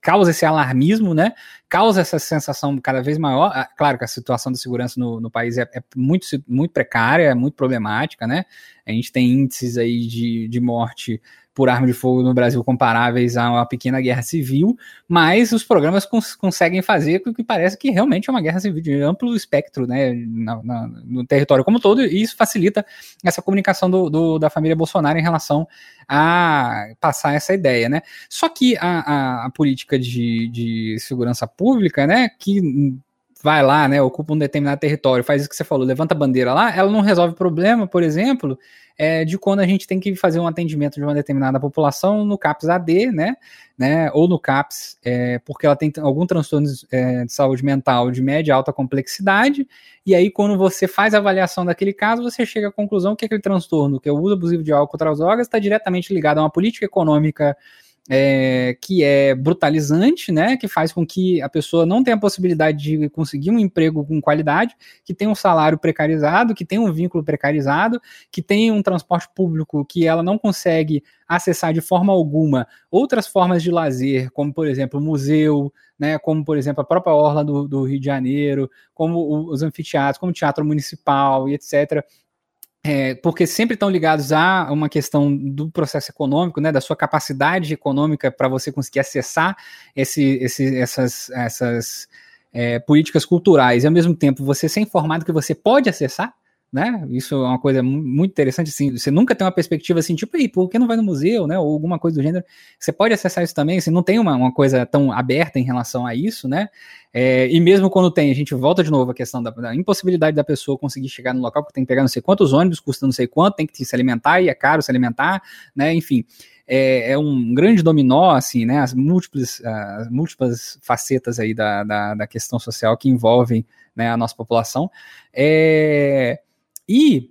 causa esse alarmismo, né, causa essa sensação cada vez maior, ah, claro que a situação da segurança no, no país é, é, muito, muito precária, é muito problemática, né, a gente tem índices aí de, de morte por arma de fogo no Brasil comparáveis a uma pequena guerra civil, mas os programas cons conseguem fazer com que parece que realmente é uma guerra civil de amplo espectro, né, na, na, no território como todo, e isso facilita essa comunicação do, do, da família Bolsonaro em relação a passar essa ideia, né. Só que a, a, a política de, de segurança pública, né, que vai lá, né, ocupa um determinado território, faz isso que você falou, levanta a bandeira lá, ela não resolve o problema, por exemplo, é, de quando a gente tem que fazer um atendimento de uma determinada população no CAPS AD, né, né ou no CAPS, é, porque ela tem algum transtorno é, de saúde mental de média e alta complexidade, e aí quando você faz a avaliação daquele caso, você chega à conclusão que aquele transtorno, que é o uso abusivo de álcool contra as drogas, está diretamente ligado a uma política econômica é, que é brutalizante, né, que faz com que a pessoa não tenha a possibilidade de conseguir um emprego com qualidade, que tenha um salário precarizado, que tenha um vínculo precarizado, que tenha um transporte público que ela não consegue acessar de forma alguma outras formas de lazer, como por exemplo o museu, né, como por exemplo a própria orla do, do Rio de Janeiro, como os anfiteatros, como o teatro municipal e etc é, porque sempre estão ligados a uma questão do processo econômico, né, da sua capacidade econômica para você conseguir acessar esse, esse, essas, essas é, políticas culturais. E ao mesmo tempo você ser informado que você pode acessar, né? Isso é uma coisa muito interessante, assim, você nunca tem uma perspectiva assim, tipo, aí, por que não vai no museu, né? Ou alguma coisa do gênero. Você pode acessar isso também, você não tem uma, uma coisa tão aberta em relação a isso, né? É, e mesmo quando tem, a gente volta de novo à questão da, da, impossibilidade da pessoa conseguir chegar no local, porque tem que pegar não sei quantos ônibus, custa não sei quanto, tem que se alimentar e é caro se alimentar, né? Enfim. É, é, um grande dominó, assim, né? As múltiplas, as múltiplas facetas aí da, da, da questão social que envolvem né, a nossa população. É, e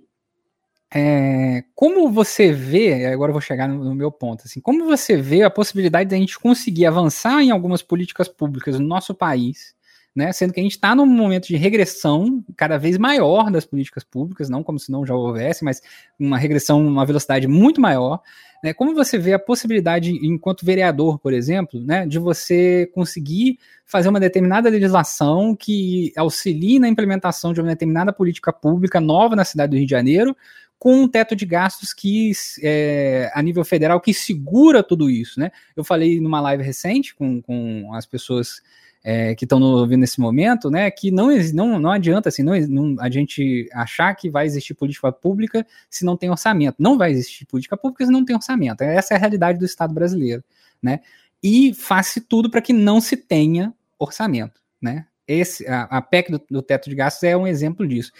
é, como você vê, agora eu vou chegar no, no, meu ponto, assim, como você vê a possibilidade de a gente conseguir avançar em algumas políticas públicas no nosso país, né, sendo que a gente está num momento de regressão cada vez maior das políticas públicas, não como se não já houvesse, mas uma regressão, uma velocidade muito maior, né, como você vê a possibilidade, enquanto vereador, por exemplo, né, de você conseguir fazer uma determinada legislação que auxilie na implementação de uma determinada política pública nova na cidade do Rio de Janeiro, com um teto de gastos que, é, a nível federal, que segura tudo isso, né? Eu falei numa live recente com, com as pessoas é, que estão ouvindo nesse momento, né, que não, não, não adianta assim, não, não, a gente achar que vai existir política pública se não tem orçamento. Não vai existir política pública se não tem orçamento. Essa é a realidade do Estado brasileiro, né? E faz-se tudo para que não se tenha orçamento, né? Esse, a, a PEC do, do, teto de gastos é um exemplo disso.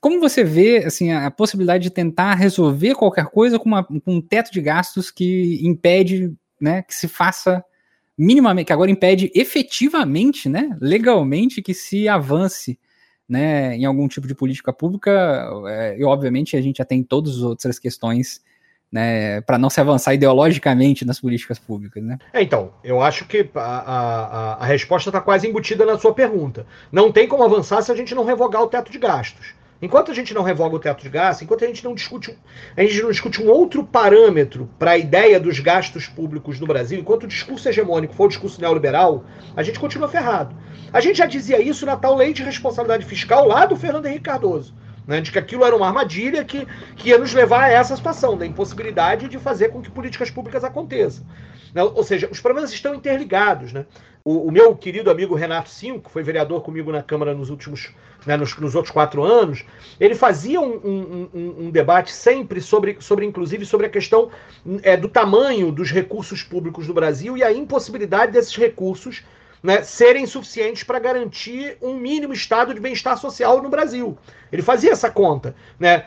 Como você vê assim, a, a possibilidade de tentar resolver qualquer coisa com, uma, com um teto de gastos que impede né, que se faça minimamente, que agora impede efetivamente, né, legalmente, que se avance né, em algum tipo de política pública, é, e obviamente a gente já tem todas as outras questões né, para não se avançar ideologicamente nas políticas públicas. Né? É, então, eu acho que a, a, a resposta está quase embutida na sua pergunta. Não tem como avançar se a gente não revogar o teto de gastos. Enquanto a gente não revoga o teto de gastos, enquanto a gente não discute, a gente não discute um outro parâmetro para a ideia dos gastos públicos no Brasil, enquanto o discurso hegemônico for o discurso neoliberal, a gente continua ferrado. A gente já dizia isso na tal lei de responsabilidade fiscal lá do Fernando Henrique Cardoso. Né, de que aquilo era uma armadilha que, que ia nos levar a essa situação, da impossibilidade de fazer com que políticas públicas aconteçam. Né? Ou seja, os problemas estão interligados. Né? O, o, meu querido amigo Renato Cinco, que foi vereador comigo na Câmara nos últimos, né, nos, nos, outros quatro anos, ele fazia um, um, um, um, debate sempre sobre, sobre, inclusive, sobre a questão é, do tamanho dos recursos públicos do Brasil e a impossibilidade desses recursos né, serem suficientes para garantir um mínimo estado de bem-estar social no Brasil. Ele fazia essa conta. Né?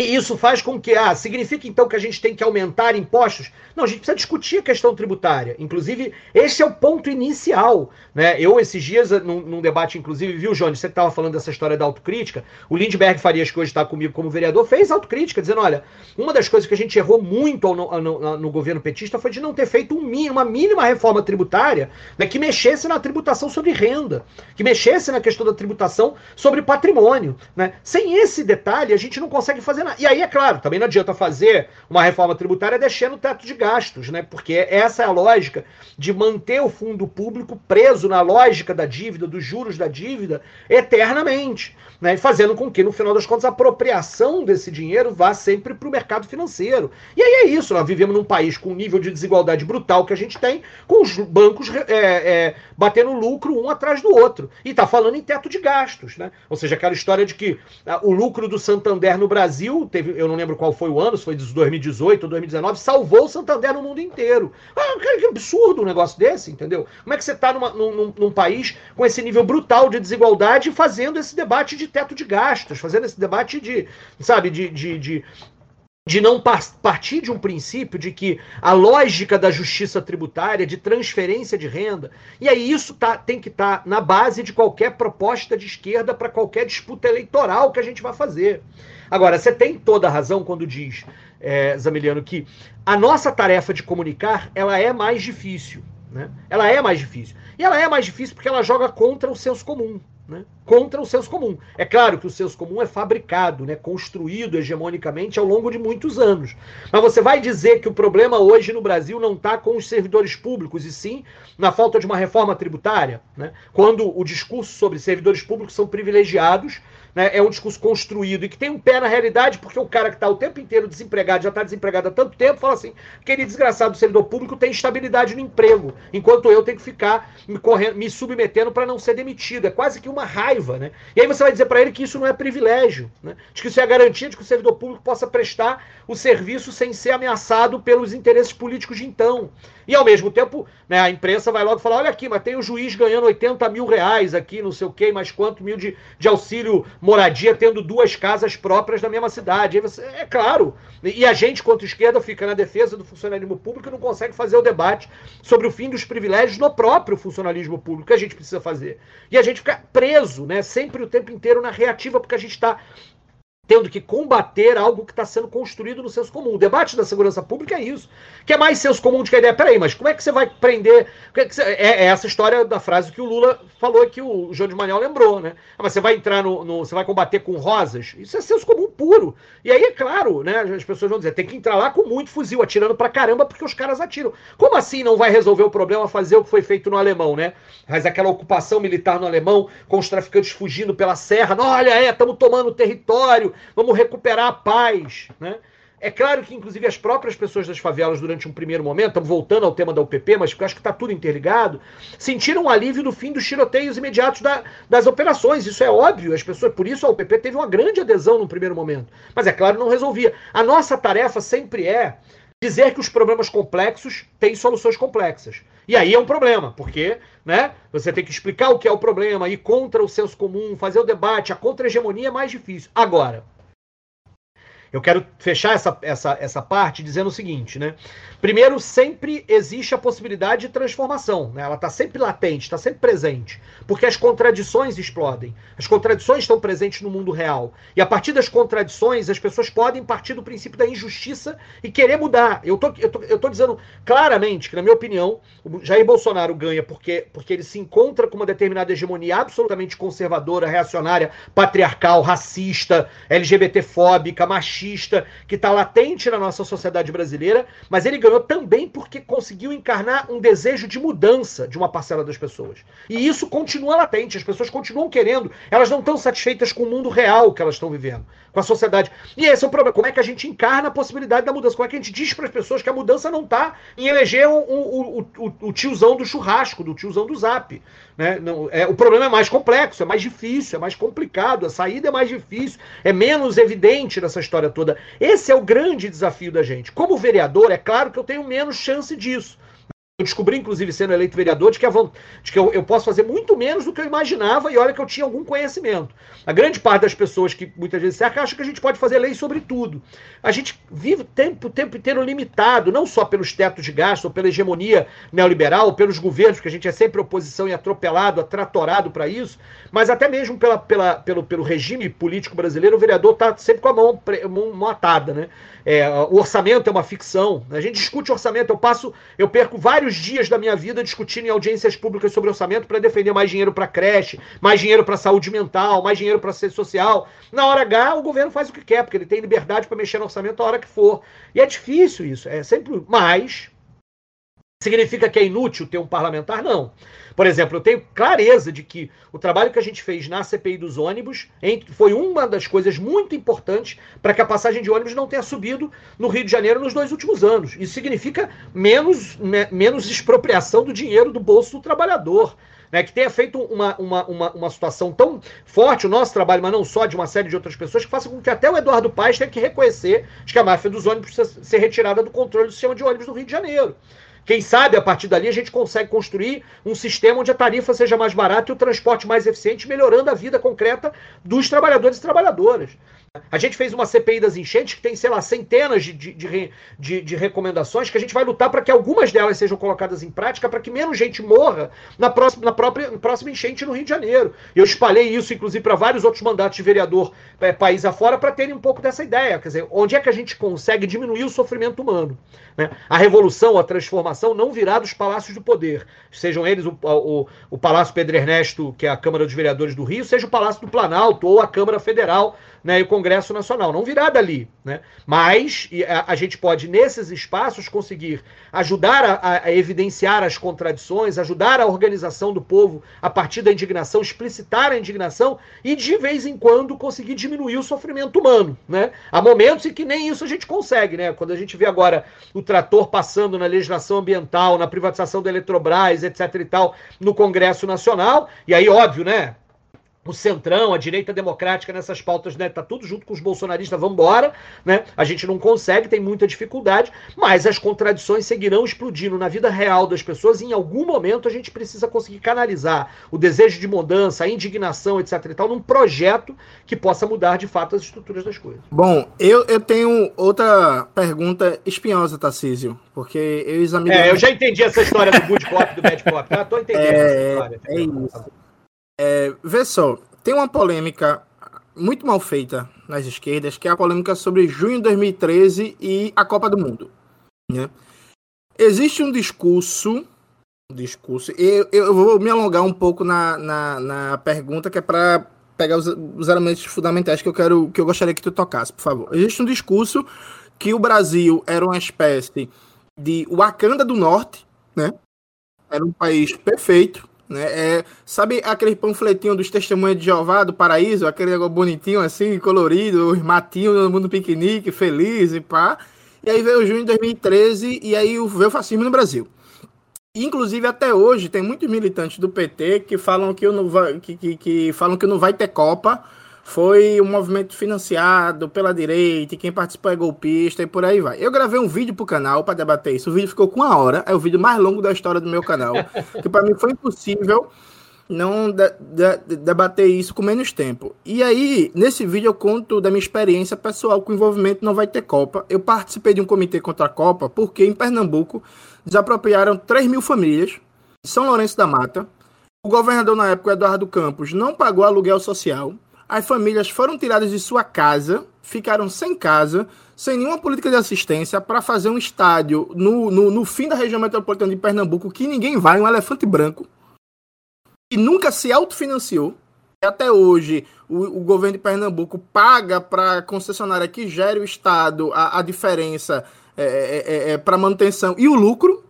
E isso faz com que, ah, significa então que a gente tem que aumentar impostos? Não, a gente precisa discutir a questão tributária. Inclusive, esse é o ponto inicial. Né? Eu, esses dias, num, num debate, inclusive, viu, Johnny, você estava falando dessa história da autocrítica, o Lindbergh Farias, que hoje está comigo como vereador, fez autocrítica, dizendo, olha, uma das coisas que a gente errou muito no, no, no governo petista foi de não ter feito um uma mínima reforma tributária né, que mexesse na tributação sobre renda, que mexesse na questão da tributação sobre patrimônio. Né? Sem esse detalhe, a gente não consegue fazer nada. E aí, é claro, também não adianta fazer uma reforma tributária deixando o teto de gastos, né? Porque essa é a lógica de manter o fundo público preso na lógica da dívida, dos juros da dívida, eternamente né, fazendo com que, no final das contas, a apropriação desse dinheiro vá sempre para o mercado financeiro. E aí é isso, nós vivemos num país com um nível de desigualdade brutal que a gente tem, com os bancos é, é, batendo lucro um atrás do outro. E está falando em teto de gastos. Né? Ou seja, aquela história de que ah, o lucro do Santander no Brasil Teve, eu não lembro qual foi o ano, se foi de 2018 ou 2019, salvou o Santander no mundo inteiro. Ah, que absurdo um negócio desse, entendeu? Como é que você está num, num, país com esse nível brutal de desigualdade fazendo esse debate de teto de gastos, fazendo esse debate de, sabe, de, de, de de não partir de um princípio de que a lógica da justiça tributária, de transferência de renda, e aí isso tá, tem que estar tá na base de qualquer proposta de esquerda para qualquer disputa eleitoral que a gente vai fazer. Agora, você tem toda a razão quando diz, é, Zamiliano, que a nossa tarefa de comunicar ela é mais difícil. Né? Ela é mais difícil. E ela é mais difícil porque ela joga contra o senso comum né, contra o senso comum. É claro que o senso comum é fabricado, né, construído hegemonicamente ao longo de muitos anos. Mas você vai dizer que o problema hoje no Brasil não está com os servidores públicos, e sim na falta de uma reforma tributária? Né? Quando o discurso sobre servidores públicos são privilegiados né, é um discurso construído e que tem um pé na realidade, porque o cara que está o tempo inteiro desempregado, já está desempregado há tanto tempo, fala assim: aquele desgraçado do servidor público tem estabilidade no emprego, enquanto eu tenho que ficar me, correndo, me submetendo para não ser demitido. É quase que uma raiva. Né? E aí você vai dizer para ele que isso não é privilégio, né? de que isso é a garantia de que o servidor público possa prestar o serviço sem ser ameaçado pelos interesses políticos de então. E ao mesmo tempo, né, a imprensa vai logo falar: olha aqui, mas tem o juiz ganhando 80 mil reais aqui, não sei o quê, mais quanto mil de, de auxílio moradia, tendo duas casas próprias na mesma cidade. Você, é claro. E a gente, quanto esquerda, fica na defesa do funcionalismo público e não consegue fazer o debate sobre o fim dos privilégios no próprio funcionalismo público que a gente precisa fazer. E a gente fica preso, né, sempre o tempo inteiro na reativa, porque a gente está tendo que combater algo que está sendo construído no senso comum. O debate da segurança pública é isso. Que é mais senso comum do que a ideia. Peraí, mas como é que você vai prender. É, é, é, essa história da frase que o Lula falou que o João de Manuel lembrou, né? Ah, mas você vai entrar no, no, Você vai combater com rosas? Isso é senso comum puro. E aí, é claro, né? As pessoas vão dizer, tem que entrar lá com muito fuzil, atirando pra caramba, porque os caras atiram. Como assim não vai resolver o problema fazer o que foi feito no alemão, né? Mas aquela ocupação militar no alemão, com os traficantes fugindo pela serra. Olha, é, estamos tomando território vamos recuperar a paz, né? É claro que, inclusive, as próprias pessoas das favelas, durante um primeiro momento, estamos voltando ao tema da UPP, mas eu acho que está tudo interligado, sentiram um alívio do fim dos tiroteios imediatos da, das operações. Isso é óbvio. As pessoas, por isso, a UPP teve uma grande adesão no primeiro momento. Mas, é claro, não resolvia. A nossa tarefa sempre é dizer que os problemas complexos têm soluções complexas. E aí é um problema, porque né, você tem que explicar o que é o problema, ir contra o senso comum, fazer o debate, a contra-hegemonia é mais difícil. Agora, eu quero fechar essa, essa, essa parte dizendo o seguinte, né? Primeiro, sempre existe a possibilidade de transformação, né? Ela está sempre latente, está sempre presente, porque as contradições explodem. As contradições estão presentes no mundo real. E a partir das contradições, as pessoas podem partir do princípio da injustiça e querer mudar. Eu tô, eu tô, eu tô dizendo claramente que, na minha opinião, Jair Bolsonaro ganha porque, porque ele se encontra com uma determinada hegemonia absolutamente conservadora, reacionária, patriarcal, racista, LGBTfóbica, machista, que está latente na nossa sociedade brasileira, mas ele ganhou também porque conseguiu encarnar um desejo de mudança de uma parcela das pessoas. E isso continua latente, as pessoas continuam querendo, elas não estão satisfeitas com o mundo real que elas estão vivendo, com a sociedade. E esse é o problema. Como é que a gente encarna a possibilidade da mudança? Como é que a gente diz para as pessoas que a mudança não está em eleger o, o, o, o, tiozão do churrasco, do tiozão do zap? Né? Não, é, o problema é mais complexo, é mais difícil, é mais complicado, a saída é mais difícil, é menos evidente nessa história toda. Esse é o grande desafio da gente. Como vereador, é claro que eu tenho menos chance disso. Eu descobri, inclusive, sendo eleito vereador, de que, a, de que eu, eu, posso fazer muito menos do que eu imaginava e olha que eu tinha algum conhecimento. A grande parte das pessoas que muitas vezes cercam acha que a gente pode fazer lei sobre tudo. A gente vive o tempo, tempo inteiro limitado, não só pelos tetos de gasto, ou pela hegemonia neoliberal, ou pelos governos, porque a gente é sempre oposição e atropelado, atratorado para isso, mas até mesmo pela, pela, pelo, pelo regime político brasileiro, o vereador está sempre com a mão, mão, mão atada, né? É, o orçamento é uma ficção. A gente discute orçamento. Eu passo, eu perco vários dias da minha vida discutindo em audiências públicas sobre orçamento para defender mais dinheiro para creche, mais dinheiro para saúde mental, mais dinheiro para assistência social. Na hora H, o governo faz o que quer, porque ele tem liberdade para mexer no orçamento a hora que for. E é difícil isso. É sempre mais. Significa que é inútil ter um parlamentar? Não. Por exemplo, eu tenho clareza de que o trabalho que a gente fez na CPI dos ônibus foi uma das coisas muito importantes para que a passagem de ônibus não tenha subido no Rio de Janeiro nos dois últimos anos. Isso significa menos, menos expropriação do dinheiro do bolso do trabalhador. né, que tenha feito uma, uma, uma, uma situação tão forte, o nosso trabalho, mas não só de uma série de outras pessoas, que faça com que até o Eduardo Paes tenha que reconhecer que a máfia dos ônibus precisa ser retirada do controle do sistema de ônibus do Rio de Janeiro. Quem sabe, a partir dali, a gente consegue construir um sistema onde a tarifa seja mais barata e o transporte mais eficiente, melhorando a vida concreta dos trabalhadores e trabalhadoras. A gente fez uma CPI das enchentes que tem, sei lá, centenas de, de, de, de recomendações que a gente vai lutar para que algumas delas sejam colocadas em prática para que menos gente morra na próxima, na própria, na próxima enchente no Rio de Janeiro. Eu espalhei isso, inclusive, para vários outros mandatos de vereador é, país afora para terem um pouco dessa ideia. Quer dizer, onde é que a gente consegue diminuir o sofrimento humano? Né? A revolução, a transformação não virá dos palácios do poder, sejam eles o, o, o Palácio Pedro Ernesto, que é a Câmara dos Vereadores do Rio, seja o Palácio do Planalto ou a Câmara Federal né, e o Congresso Nacional. Não virá dali. Né? Mas a, a gente pode, nesses espaços, conseguir ajudar a, a, evidenciar as contradições, ajudar a organização do povo a partir da indignação, explicitar a indignação e, de vez em quando, conseguir diminuir o sofrimento humano. Né? Há momentos em que nem isso a gente consegue. Né? Quando a gente vê agora o trator passando na legislação ambiental, na privatização da Eletrobras, etc. e tal, no Congresso Nacional, e aí, óbvio, né? O centrão, a direita democrática nessas pautas, né? Tá tudo junto com os bolsonaristas, vamos embora, né? A gente não consegue, tem muita dificuldade, mas as contradições seguirão explodindo na vida real das pessoas e em algum momento a gente precisa conseguir canalizar o desejo de mudança, a indignação, etc e tal, num projeto que possa mudar de fato as estruturas das coisas. Bom, eu, eu tenho outra pergunta espinhosa, Tarcísio, porque eu examinei... É, eu já entendi essa história do good cop do bad cop, tá? Tô entendendo é, essa história. É isso. É, vê só, tem uma polêmica muito mal feita nas esquerdas, que é a polêmica sobre junho de 2013 e a Copa do Mundo. Né? Existe um discurso. discurso eu, eu vou me alongar um pouco na, na, na pergunta, que é para pegar os, os, elementos fundamentais que eu quero que eu gostaria que tu tocasse, por favor. Existe um discurso que o Brasil era uma espécie de Wakanda do Norte, né? Era um país perfeito, né? É, sabe aquele panfletinho dos testemunhos de Jeová do paraíso? Aquele negócio bonitinho assim, colorido, os matinhos, todo mundo piquenique, feliz e pá. E aí veio o junho de 2013 e aí veio o fascismo no Brasil. Inclusive, até hoje, tem muitos militantes do PT que falam que, não vai, que, que, que falam que não vai ter Copa foi um movimento financiado pela direita, e quem participou é golpista e por aí vai. Eu gravei um vídeo pro canal para debater isso. O vídeo ficou com uma hora, é o vídeo mais longo da história do meu canal, que para mim foi impossível não de, de, debater isso com menos tempo. E aí, nesse vídeo eu conto da minha experiência pessoal com o envolvimento Não Vai Ter Copa. Eu participei de um comitê contra a Copa porque em Pernambuco desapropriaram 3 mil famílias de São Lourenço da Mata. O governador na época, Eduardo Campos, não pagou aluguel social as famílias foram tiradas de sua casa, ficaram sem casa, sem nenhuma política de assistência, para fazer um estádio no, no, no, fim da região metropolitana de Pernambuco, que ninguém vai, um elefante branco, e nunca se autofinanciou. Até hoje, o, o governo de Pernambuco paga para a concessionária que gere o Estado a, a diferença é, é, é, é para manutenção e o lucro.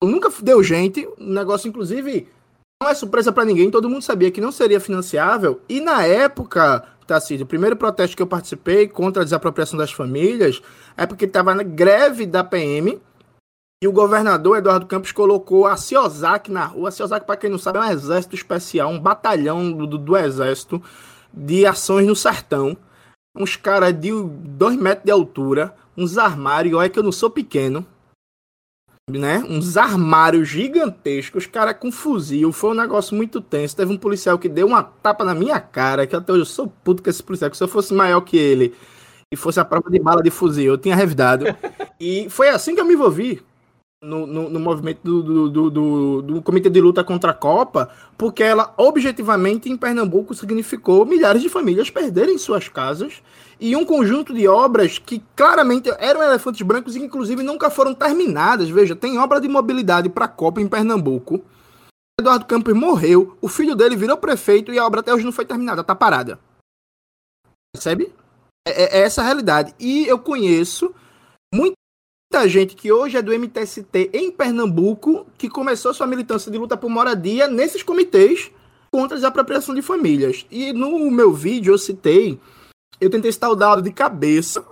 Nunca deu gente, um negócio, inclusive, não é surpresa para ninguém, todo mundo sabia que não seria financiável. E na época, Tarcísio, o primeiro protesto que eu participei contra a desapropriação das famílias é porque estava na greve da PM e o governador Eduardo Campos colocou a CIOSAC na rua. A CIOSAC, para quem não sabe, é um exército especial, um batalhão do, do, do exército de ações no sertão. Uns caras de dois metros de altura, uns armários, olha que eu não sou pequeno, né? Uns armários gigantescos, cara com fuzil. Foi um negócio muito tenso. Teve um policial que deu uma tapa na minha cara, que até hoje eu sou puto com esse policial, que se eu fosse maior que ele e fosse a prova de bala de fuzil, eu tinha revidado. e foi assim que eu me envolvi no, no, no movimento do, do, do, do, do Comitê de Luta contra a Copa, porque ela objetivamente em Pernambuco significou milhares de famílias perderem suas casas e um conjunto de obras que claramente eram elefantes brancos e inclusive nunca foram terminadas. Veja, tem obra de mobilidade para a Copa em Pernambuco. Eduardo Campos morreu, o filho dele virou prefeito e a obra até hoje não foi terminada, tá parada. Percebe? É, é essa a realidade. E eu conheço muita gente que hoje é do MTST em Pernambuco que começou sua militância de luta por moradia nesses comitês contra a desapropriação de famílias. E no meu vídeo eu citei eu tentei citar o dado de cabeça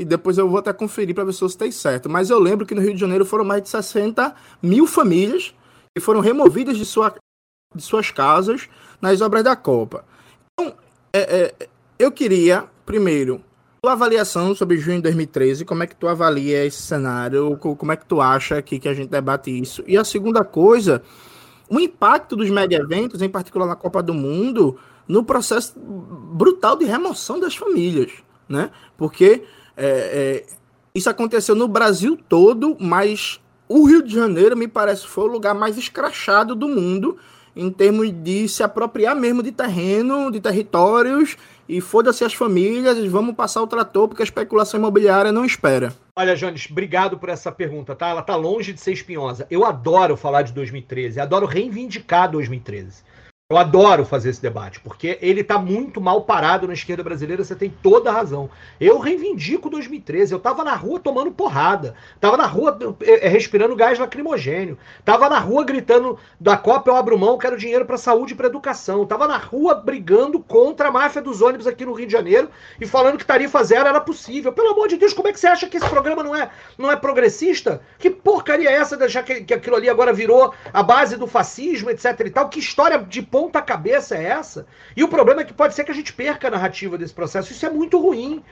e depois eu vou até conferir para ver se eu citei certo. Mas eu lembro que no Rio de Janeiro foram mais de 60 mil famílias que foram removidas de sua de suas casas nas obras da Copa. Então, é, é, eu queria, primeiro, tua avaliação sobre junho de 2013, como é que tu avalia esse cenário, como é que tu acha que, que a gente debate isso? E a segunda coisa, o impacto dos mega eventos, em particular na Copa do Mundo, no processo brutal de remoção das famílias, né? Porque é, é, isso aconteceu no Brasil todo, mas o Rio de Janeiro, me parece, foi o lugar mais escrachado do mundo em termos de se apropriar mesmo de terreno, de territórios, e foda-se as famílias, vamos passar o trator, porque a especulação imobiliária não espera. Olha, Jones, obrigado por essa pergunta, tá? Ela tá longe de ser espinhosa. Eu adoro falar de 2013, adoro reivindicar 2013. Eu adoro fazer esse debate, porque ele está muito mal parado na esquerda brasileira, você tem toda a razão. Eu reivindico 2013, eu estava na rua tomando porrada, estava na rua é, respirando gás lacrimogênio, estava na rua gritando da Copa eu abro mão, quero dinheiro para saúde e para educação, estava na rua brigando contra a máfia dos ônibus aqui no Rio de Janeiro e falando que tarifa zero era possível. Pelo amor de Deus, como é que você acha que esse programa não é, não é progressista? Que porcaria é essa, já que, que aquilo ali agora virou a base do fascismo, etc e tal? Que história de ponta cabeça é essa? E o problema é que pode ser que a gente perca a narrativa desse processo. Isso é muito ruim.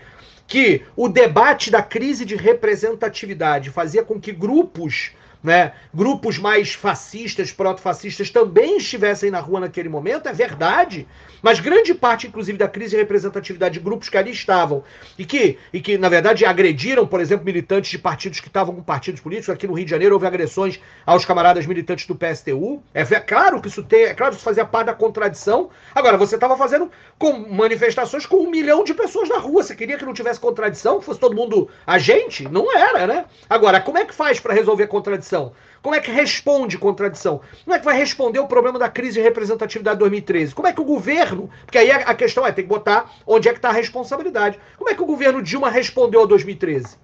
Que o debate da crise de representatividade fazia com que grupos né, grupos mais fascistas, proto-fascistas também estivessem na rua naquele momento, é verdade, mas grande parte, inclusive, da crise de representatividade de grupos que ali estavam e que, e que na verdade, agrediram, por exemplo, militantes de partidos que estavam com partidos políticos. Aqui no Rio de Janeiro houve agressões aos camaradas militantes do PSTU. É, é claro que isso tem, é claro que isso fazia parte da contradição. Agora, você estava fazendo com manifestações com um milhão de pessoas na rua. Você queria que não tivesse contradição, que fosse todo mundo agente? Não era, né? Agora, como é que faz para resolver a contradição? Contradição? Como é que responde contradição? Como é que vai responder o problema da crise de representatividade de 2013? Como é que o governo. Porque aí a questão é, tem que botar onde é que está a responsabilidade. Como é que o governo Dilma respondeu a 2013?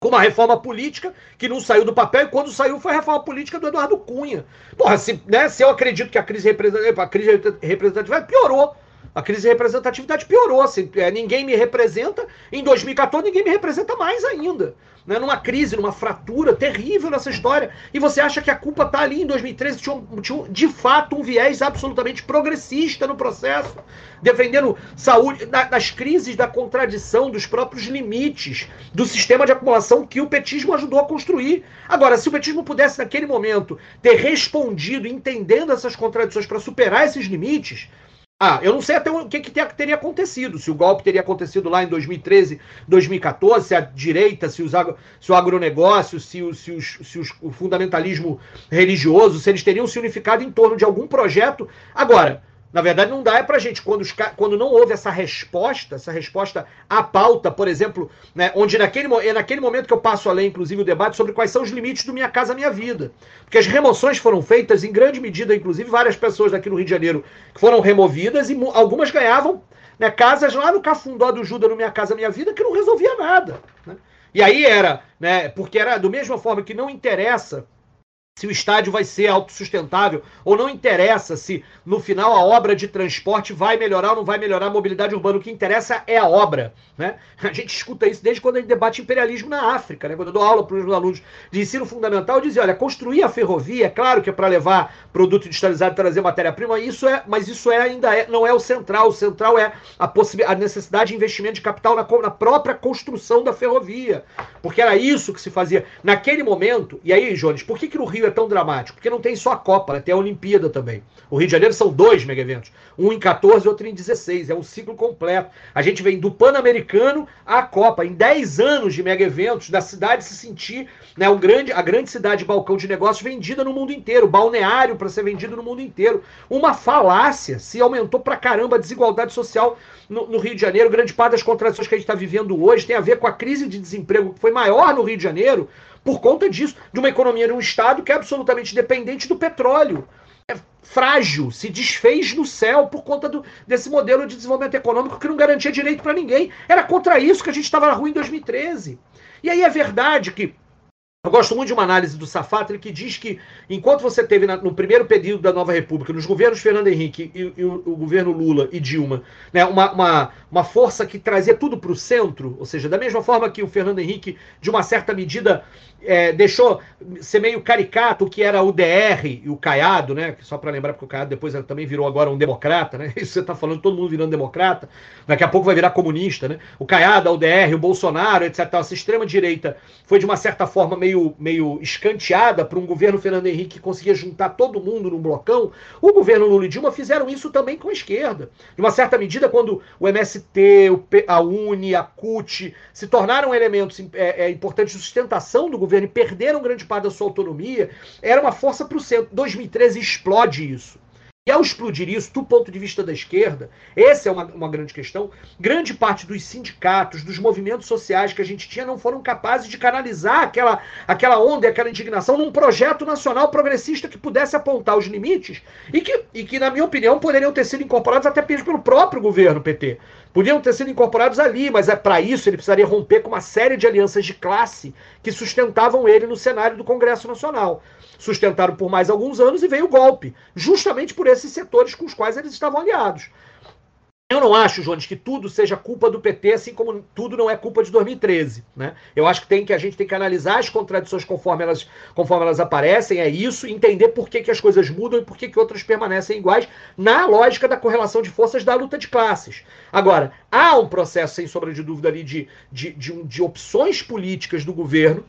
Com uma reforma política que não saiu do papel, e quando saiu foi a reforma política do Eduardo Cunha. Porra, se, né, se eu acredito que a crise, a crise representativa piorou. A crise de representatividade piorou. Assim, é, ninguém me representa. Em 2014, ninguém me representa mais ainda né, numa crise, numa fratura terrível nessa história, e você acha que a culpa está ali em 2013, tinha, tinha de fato um viés absolutamente progressista no processo, defendendo saúde nas crises da contradição, dos próprios limites do sistema de acumulação que o petismo ajudou a construir. Agora, se o petismo pudesse, naquele momento, ter respondido entendendo essas contradições para superar esses limites, ah, eu não sei até o que, que teria acontecido, se o golpe teria acontecido lá em 2013, 2014, se a direita, se, os, se o agronegócio, se, o, se, os, se os, o fundamentalismo religioso, se eles teriam se unificado em torno de algum projeto. Agora, na verdade, não dá é para gente, quando, os, quando não houve essa resposta, essa resposta à pauta, por exemplo, né, onde naquele, é naquele momento que eu passo a ler, inclusive, o debate sobre quais são os limites do Minha Casa Minha Vida. Porque as remoções foram feitas, em grande medida, inclusive, várias pessoas daqui no Rio de Janeiro foram removidas e algumas ganhavam né, casas lá no Cafundó do Juda, no Minha Casa Minha Vida, que não resolvia nada. Né? E aí era, né, porque era da mesma forma que não interessa se o estádio vai ser autossustentável, ou não interessa se no final a obra de transporte vai melhorar ou não vai melhorar a mobilidade urbana. O que interessa é a obra. Né? A gente escuta isso desde quando a gente debate imperialismo na África. Né? Quando eu dou aula para os alunos de ensino fundamental, eu dizia: olha, construir a ferrovia, é claro que é para levar produto industrializado e trazer matéria-prima, isso é, mas isso é, ainda é, não é o central. O central é a, a necessidade de investimento de capital na, na própria construção da ferrovia. Porque era isso que se fazia naquele momento. E aí, Jones, por que, que no Rio Rio é tão dramático? Porque não tem só a Copa, né? tem a Olimpíada também. O Rio de Janeiro são dois mega eventos. Um em 14 e outro em 16. É um ciclo completo. A gente vem do Pan-Americano à Copa. Em 10 anos de mega eventos, da cidade se sentir né, um grande, a grande cidade balcão de negócios vendida no mundo inteiro. Balneário para ser vendido no mundo inteiro. Uma falácia. Se aumentou pra caramba a desigualdade social no, no Rio de Janeiro. Grande parte das contradições que a gente está vivendo hoje tem a ver com a crise de desemprego que foi maior no Rio de Janeiro por conta disso, de uma economia de um Estado que é absolutamente dependente do petróleo. É frágil, se desfez no céu por conta do, desse modelo de desenvolvimento econômico que não garantia direito para ninguém. Era contra isso que a gente estava na rua em 2013. E aí é verdade que Eu gosto muito de uma análise do Safatli que diz que, enquanto você teve na, no primeiro período da nova República, nos governos Fernando Henrique e, e o, o, governo Lula e Dilma, né, uma, uma, uma força que trazia tudo para o centro, ou seja, da mesma forma que o Fernando Henrique, de uma certa medida, é, deixou ser meio caricato o que era o DR e o Caiado, né? Só para lembrar, porque o Caiado depois também virou agora um democrata, né? Isso você está falando, todo mundo virando democrata, daqui a pouco vai virar comunista, né? O Caiado, a UDR, o Bolsonaro, etc. Essa extrema-direita foi, de uma certa forma, meio, meio escanteada para um governo Fernando Henrique que conseguia juntar todo mundo num blocão. O governo Lula e Dilma fizeram isso também com a esquerda. De uma certa medida, quando o MST, a UNE, a CUT se tornaram elementos é, é, importantes de sustentação do governo e perderam grande parte da sua autonomia, era uma força para o centro. 2013 explode isso. E ao explodir isso, do ponto de vista da esquerda, essa é uma, uma grande questão. Grande parte dos sindicatos, dos movimentos sociais que a gente tinha, não foram capazes de canalizar aquela, aquela onda e aquela indignação num projeto nacional progressista que pudesse apontar os limites e que, e que na minha opinião, poderiam ter sido incorporados até pelo próprio governo PT. Podiam ter sido incorporados ali, mas é para isso ele precisaria romper com uma série de alianças de classe que sustentavam ele no cenário do Congresso Nacional sustentaram por mais alguns anos e veio o golpe, justamente por esses setores com os quais eles estavam aliados. Eu não acho, Jones, que tudo seja culpa do PT, assim como tudo não é culpa de 2013. Né? Eu acho que, tem que a gente tem que analisar as contradições conforme elas, conforme elas aparecem, é isso, entender por que, que as coisas mudam e por que, que outras permanecem iguais, na lógica da correlação de forças da luta de classes. Agora, há um processo, sem sombra de dúvida, ali de, de, de, de opções políticas do governo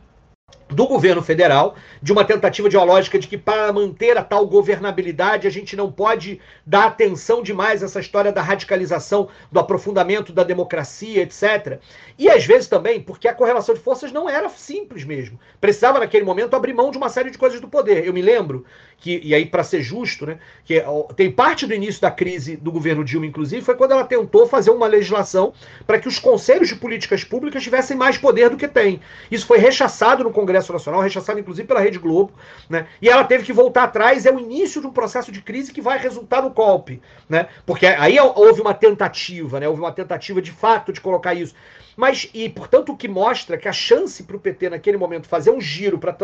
do governo federal, de uma tentativa de uma lógica de que para manter a tal governabilidade a gente não pode dar atenção demais a essa história da radicalização, do aprofundamento da democracia, etc. E às vezes também porque a correlação de forças não era simples mesmo. Precisava naquele momento abrir mão de uma série de coisas do poder. Eu me lembro que, e aí para ser justo, né, que tem parte do início da crise do governo Dilma, inclusive, foi quando ela tentou fazer uma legislação para que os conselhos de políticas públicas tivessem mais poder do que tem. Isso foi rechaçado no Congresso Nacional, rechaçado inclusive pela Rede Globo, né, e ela teve que voltar atrás, é o início de um processo de crise que vai resultar no golpe, né, porque aí houve uma tentativa, né, houve uma tentativa de fato de colocar isso. Mas, e portanto, o que mostra que a chance para o PT naquele momento fazer um giro para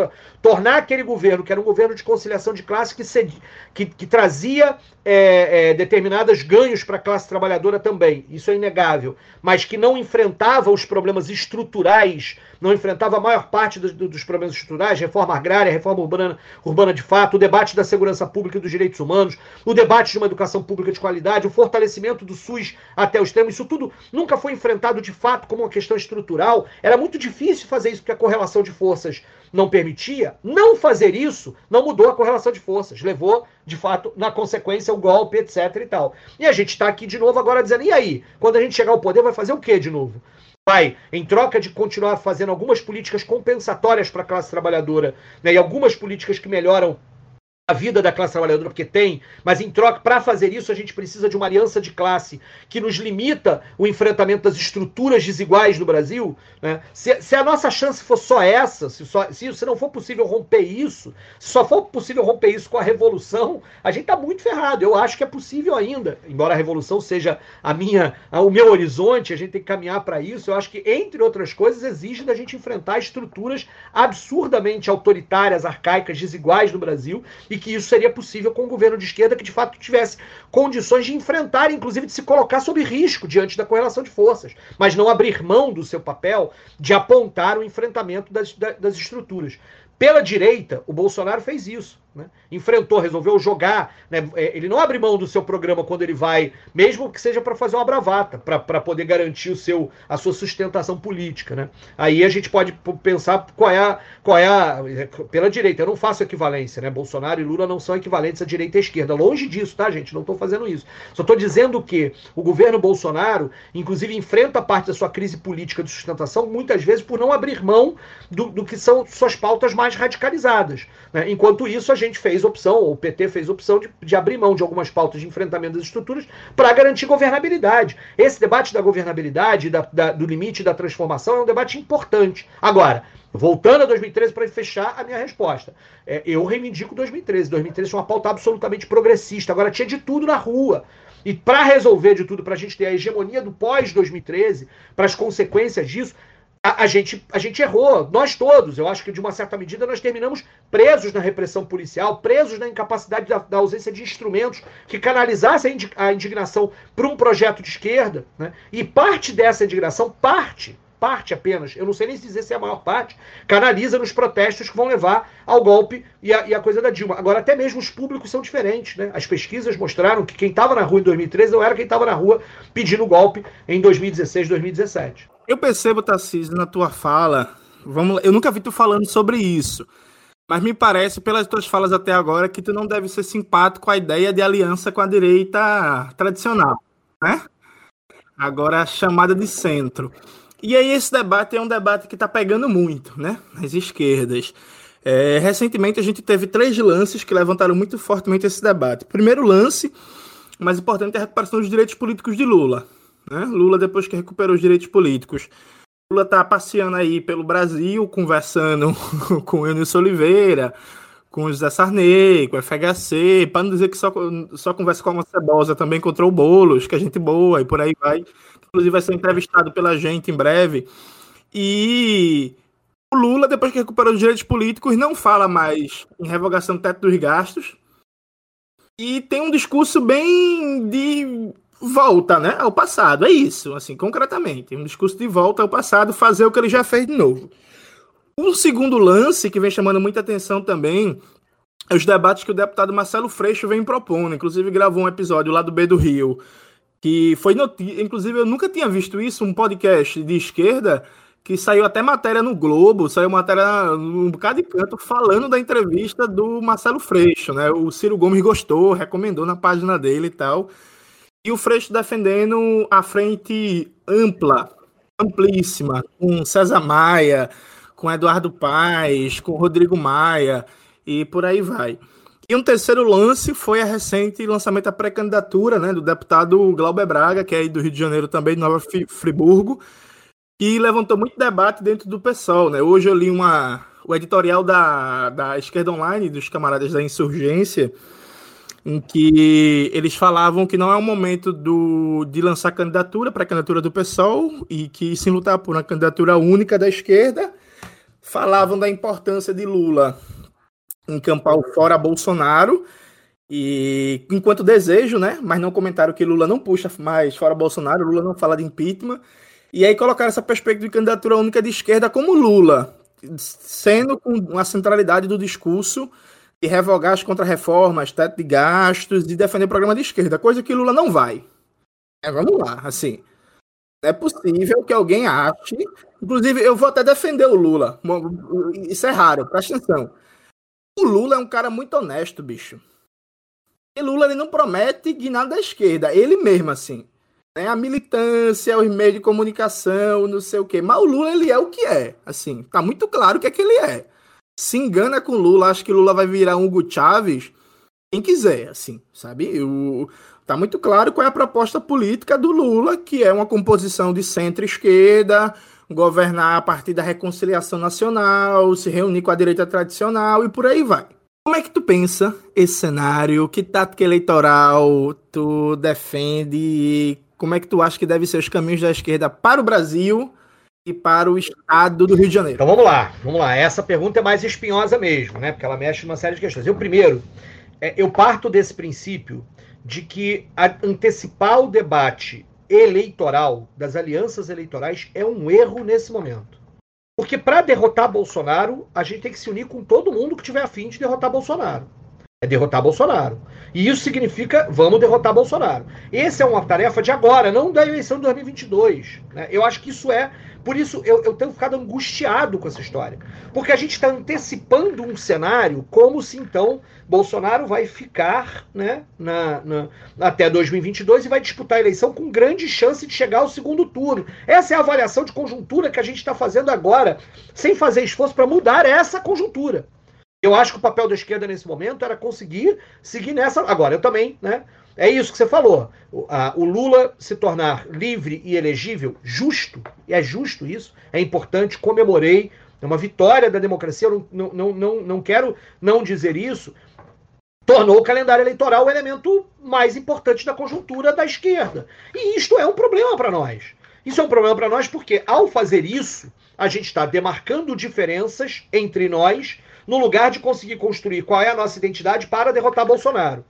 tornar aquele governo, que era um governo de conciliação de classe, que, que, que trazia é, é, determinados ganhos para a classe trabalhadora também, isso é inegável, mas que não enfrentava os problemas estruturais, não enfrentava a maior parte dos, dos problemas estruturais, reforma agrária, reforma urbana, urbana de fato, o debate da segurança pública e dos direitos humanos, o debate de uma educação pública de qualidade, o fortalecimento do SUS até o extremo, isso tudo nunca foi enfrentado de fato como uma questão estrutural. Era muito difícil fazer isso porque a correlação de forças não permitia. Não fazer isso não mudou a correlação de forças, levou de fato, na consequência, o golpe, etc e tal. E a gente está aqui de novo agora dizendo, e aí? Quando a gente chegar ao poder, vai fazer o quê de novo? Vai, em troca de continuar fazendo algumas políticas compensatórias para a classe trabalhadora, né, e algumas políticas que melhoram vida da classe trabalhadora, porque tem, mas em troca, para fazer isso, a gente precisa de uma aliança de classe que nos limita o enfrentamento das estruturas desiguais no Brasil. Né? Se, se, a nossa chance for só essa, se, só, se, se não for possível romper isso, se só for possível romper isso com a revolução, a gente está muito ferrado. Eu acho que é possível ainda, embora a revolução seja a minha, o meu horizonte, a gente tem que caminhar para isso. Eu acho que, entre outras coisas, exige da gente enfrentar estruturas absurdamente autoritárias, arcaicas, desiguais no Brasil e que isso seria possível com um governo de esquerda que de fato tivesse condições de enfrentar, inclusive de se colocar sob risco diante da correlação de forças, mas não abrir mão do seu papel de apontar o enfrentamento das, das estruturas. Pela direita, o Bolsonaro fez isso. Né? Enfrentou, resolveu jogar. Né? É, ele não abre mão do seu programa quando ele vai, mesmo que seja para fazer uma bravata, para poder garantir o seu, a sua sustentação política. Né? Aí a gente pode pensar qual é, a, qual é a. Pela direita, eu não faço equivalência, né? Bolsonaro e Lula não são equivalentes à direita e à esquerda. Longe disso, tá, gente? Não estou fazendo isso. Só estou dizendo que o governo Bolsonaro, inclusive, enfrenta parte da sua crise política de sustentação, muitas vezes por não abrir mão do, do que são suas pautas mais radicalizadas. Né? Enquanto isso, a gente fez opção, o PT fez opção de, de abrir mão de algumas pautas de enfrentamento das estruturas para garantir governabilidade. Esse debate da governabilidade, da, da, do limite da transformação, é um debate importante. Agora, voltando a 2013 para fechar a minha resposta, é, eu reivindico 2013. 2013 foi uma pauta absolutamente progressista. Agora tinha de tudo na rua. E para resolver de tudo, para a gente ter a hegemonia do pós-2013, para as consequências disso, a, a, gente, a gente errou, nós todos. Eu acho que, de uma certa medida, nós terminamos presos na repressão policial, presos na incapacidade da, da ausência de instrumentos que canalizassem a indignação para um projeto de esquerda. Né? E parte dessa indignação, parte, parte apenas, eu não sei nem dizer se é a maior parte, canaliza nos protestos que vão levar ao golpe e a, e a coisa da Dilma. Agora, até mesmo os públicos são diferentes. Né? As pesquisas mostraram que quem estava na rua em 2013 não era quem estava na rua pedindo golpe em 2016, 2017. Eu percebo, Tarcísio, na tua fala, vamos, eu nunca vi tu falando sobre isso, mas me parece, pelas tuas falas até agora, que tu não deve ser simpático a ideia de aliança com a direita tradicional, né? Agora chamada de centro. E aí esse debate é um debate que está pegando muito, né? Nas esquerdas. É, recentemente a gente teve três lances que levantaram muito fortemente esse debate. Primeiro lance, mais importante, é a recuperação dos direitos políticos de Lula. Né? Lula, depois que recuperou os direitos políticos, Lula está passeando aí pelo Brasil, conversando com o Eunice Oliveira, com o José Sarney, com o FHC, para não dizer que só, só conversa com a Cebosa, também encontrou o Boulos, que é gente boa, e por aí vai. Inclusive vai ser entrevistado pela gente em breve. E o Lula, depois que recuperou os direitos políticos, não fala mais em revogação do teto dos gastos. E tem um discurso bem de volta, né, ao passado. É isso, assim, concretamente. Um discurso de volta ao passado, fazer o que ele já fez de novo. Um segundo lance que vem chamando muita atenção também é os debates que o deputado Marcelo Freixo vem propondo. Inclusive, gravou um episódio lá do B do Rio, que foi notícia. Inclusive, eu nunca tinha visto isso, um podcast de esquerda que saiu até matéria no Globo, saiu matéria num bocado de canto falando da entrevista do Marcelo Freixo, né? O Ciro Gomes gostou, recomendou na página dele e tal. E o Freixo defendendo a frente ampla, amplíssima, com César Maia, com Eduardo Paes, com Rodrigo Maia e por aí vai. E um terceiro lance foi a recente lançamento da pré-candidatura né, do deputado Glauber Braga, que é do Rio de Janeiro também, de Nova Friburgo, que levantou muito debate dentro do PSOL. Né? Hoje eu li uma, o editorial da, da Esquerda Online, dos camaradas da Insurgência, em que eles falavam que não é o momento do, de lançar candidatura para a candidatura do PSOL e que sim lutar por uma candidatura única da esquerda. Falavam da importância de Lula encampar o fora Bolsonaro e enquanto desejo, né? Mas não comentaram que Lula não puxa mais fora Bolsonaro, Lula não fala de impeachment. E aí colocaram essa perspectiva de candidatura única de esquerda como Lula, sendo com uma centralidade do discurso e revogar as contrarreformas, teto de gastos e defender o programa de esquerda, coisa que Lula não vai. É, vamos lá, assim. É possível que alguém ache. Inclusive, eu vou até defender o Lula. Isso é raro, presta atenção. O Lula é um cara muito honesto, bicho. E Lula ele não promete de nada da esquerda, ele mesmo, assim. Né? A militância, os meios de comunicação, não sei o quê. Mas o Lula, ele é o que é. Assim, tá muito claro o que é que ele é se engana com Lula, acho que Lula vai virar um Hugo Chávez, quem quiser, assim, sabe? O, tá muito claro qual é a proposta política do Lula, que é uma composição de centro-esquerda, governar a partir da reconciliação nacional, se reunir com a direita tradicional e por aí vai. Como é que tu pensa esse cenário? Que tática eleitoral tu defende? Como é que tu acha que devem ser os caminhos da esquerda para o Brasil e para o estado do Rio de Janeiro? Então vamos lá, vamos lá. Essa pergunta é mais espinhosa mesmo, né? Porque ela mexe numa série de questões. Eu primeiro, é, eu parto desse princípio de que antecipar o debate eleitoral das alianças eleitorais é um erro nesse momento. Porque para derrotar Bolsonaro, a gente tem que se unir com todo mundo que tiver afim de derrotar Bolsonaro. É derrotar Bolsonaro. E isso significa vamos derrotar Bolsonaro. Essa é uma tarefa de agora, não da eleição de 2022. Né? Eu acho que isso é por isso eu, eu tenho ficado angustiado com essa história. Porque a gente está antecipando um cenário como se então Bolsonaro vai ficar né, na, na, até 2022 e vai disputar a eleição com grande chance de chegar ao segundo turno. Essa é a avaliação de conjuntura que a gente está fazendo agora, sem fazer esforço para mudar essa conjuntura. Eu acho que o papel da esquerda nesse momento era conseguir seguir nessa. Agora, eu também, né? É isso que você falou. O, a, o, Lula se tornar livre e elegível, justo, e é justo isso, é importante, comemorei, é uma vitória da democracia, eu não, não, não, não quero não dizer isso. Tornou o calendário eleitoral o elemento mais importante da conjuntura da esquerda. E isto é um problema para nós. Isso é um problema para nós porque, ao fazer isso, a gente está demarcando diferenças entre nós no lugar de conseguir construir qual é a nossa identidade para derrotar Bolsonaro.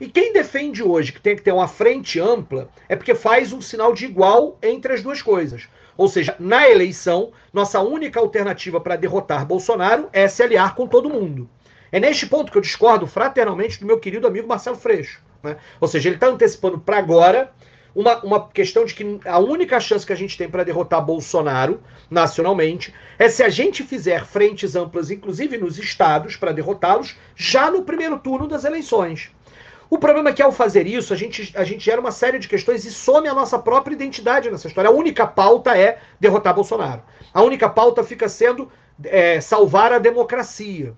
E quem defende hoje que tem que ter uma frente ampla é porque faz um sinal de igual entre as duas coisas. Ou seja, na eleição, nossa única alternativa para derrotar Bolsonaro é se aliar com todo mundo. É neste ponto que eu discordo fraternalmente do meu querido amigo Marcelo Freixo. Né? Ou seja, ele está antecipando para agora uma, uma questão de que a única chance que a gente tem para derrotar Bolsonaro nacionalmente é se a gente fizer frentes amplas, inclusive nos estados, para derrotá-los, já no primeiro turno das eleições. O problema é que ao fazer isso, a gente, a gente gera uma série de questões e some a nossa própria identidade nessa história. A única pauta é derrotar Bolsonaro. A única pauta fica sendo é, salvar a democracia.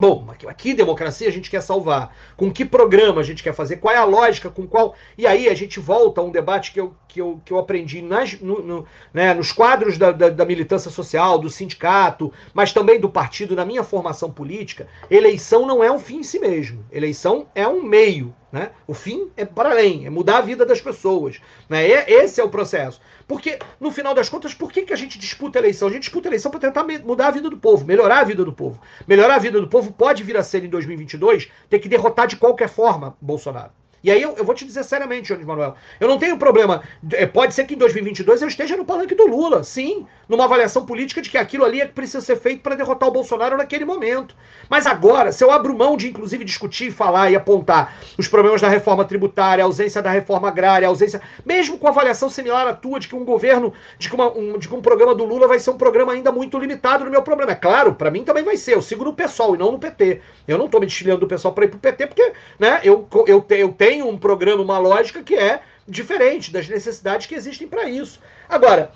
Bom, mas que democracia a gente quer salvar? Com que programa a gente quer fazer? Qual é a lógica? Com qual. E aí a gente volta a um debate que eu, que eu, que eu aprendi nas, no, no, né, nos quadros da, da, da, militância social, do sindicato, mas também do partido, na minha formação política. Eleição não é um fim em si mesmo. Eleição é um meio. Né? O fim é para além, é mudar a vida das pessoas. Né? Esse é o processo. Porque, no final das contas, por que, que a gente disputa a eleição? A gente disputa a eleição para tentar mudar a vida do povo, melhorar a vida do povo. Melhorar a vida do povo pode vir a ser, em 2022, ter que derrotar de qualquer forma Bolsonaro. E aí eu, eu vou te dizer seriamente, Jones Manuel, eu não tenho problema. É, pode ser que em 2022 eu esteja no palanque do Lula, sim, numa avaliação política de que aquilo ali é que precisa ser feito para derrotar o Bolsonaro naquele momento. Mas agora, se eu abro mão de inclusive discutir, falar e apontar os problemas da reforma tributária, a ausência da reforma agrária, a ausência, mesmo com avaliação similar à tua de que um governo, de que, uma, um, de que um programa do Lula vai ser um programa ainda muito limitado no meu problema. É claro, para mim também vai ser. Eu sigo no PSOL e não no PT. Eu não estou me desfiliando do PSOL para ir para o PT porque, né, eu, eu, eu tenho um programa, uma lógica que é diferente das necessidades que existem para isso. Agora,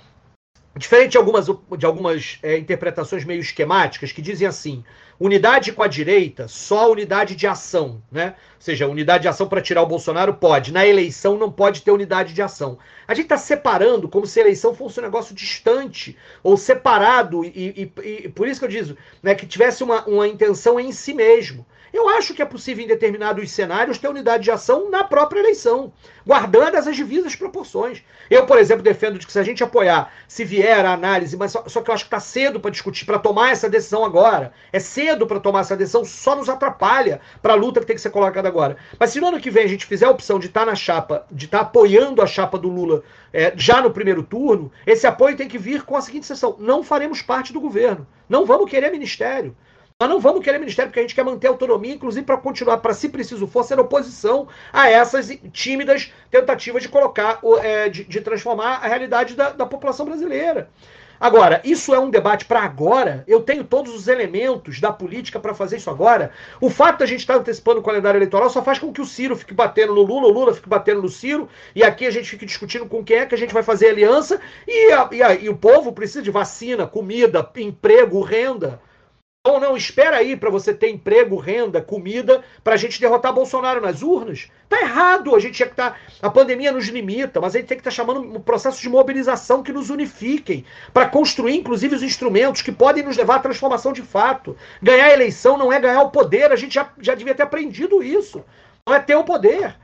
diferente de algumas, de algumas é, interpretações meio esquemáticas que dizem assim: unidade com a direita, só unidade de ação, né? Ou seja, unidade de ação para tirar o Bolsonaro pode, na eleição não pode ter unidade de ação. A gente está separando como se a eleição fosse um negócio distante ou separado, e, e, e por isso que eu digo né, que tivesse uma, uma intenção em si mesmo. Eu acho que é possível, em determinados cenários, ter unidade de ação na própria eleição, guardando as devidas proporções. Eu, por exemplo, defendo de que se a gente apoiar, se vier a análise, mas só, só que eu acho que está cedo para discutir, para tomar essa decisão agora. É cedo para tomar essa decisão, só nos atrapalha para a luta que tem que ser colocada agora. Mas se no ano que vem a gente fizer a opção de estar tá na chapa, de estar tá apoiando a chapa do Lula é, já no primeiro turno, esse apoio tem que vir com a seguinte sessão: não faremos parte do governo, não vamos querer ministério. Nós não vamos querer ministério porque a gente quer manter a autonomia, inclusive para continuar, para se preciso for, ser oposição a essas tímidas tentativas de colocar, é, de, transformar a realidade da, da população brasileira. Agora, isso é um debate para agora. Eu tenho todos os elementos da política para fazer isso agora. O fato da gente estar tá antecipando o calendário eleitoral só faz com que o Ciro fique batendo no Lula, o Lula fique batendo no Ciro, e aqui a gente fique discutindo com quem é que a gente vai fazer aliança, e, a, e, a, e o povo precisa de vacina, comida, emprego, renda. Ou não, espera aí para você ter emprego, renda, comida, para a gente derrotar Bolsonaro nas urnas. Tá errado, a gente tinha que estar. Tá, a pandemia nos limita, mas a gente tem que estar tá chamando um processo de mobilização que nos unifiquem, para construir, inclusive, os instrumentos que podem nos levar à transformação de fato. Ganhar a eleição não é ganhar o poder, a gente já, já devia ter aprendido isso. Não é ter o poder.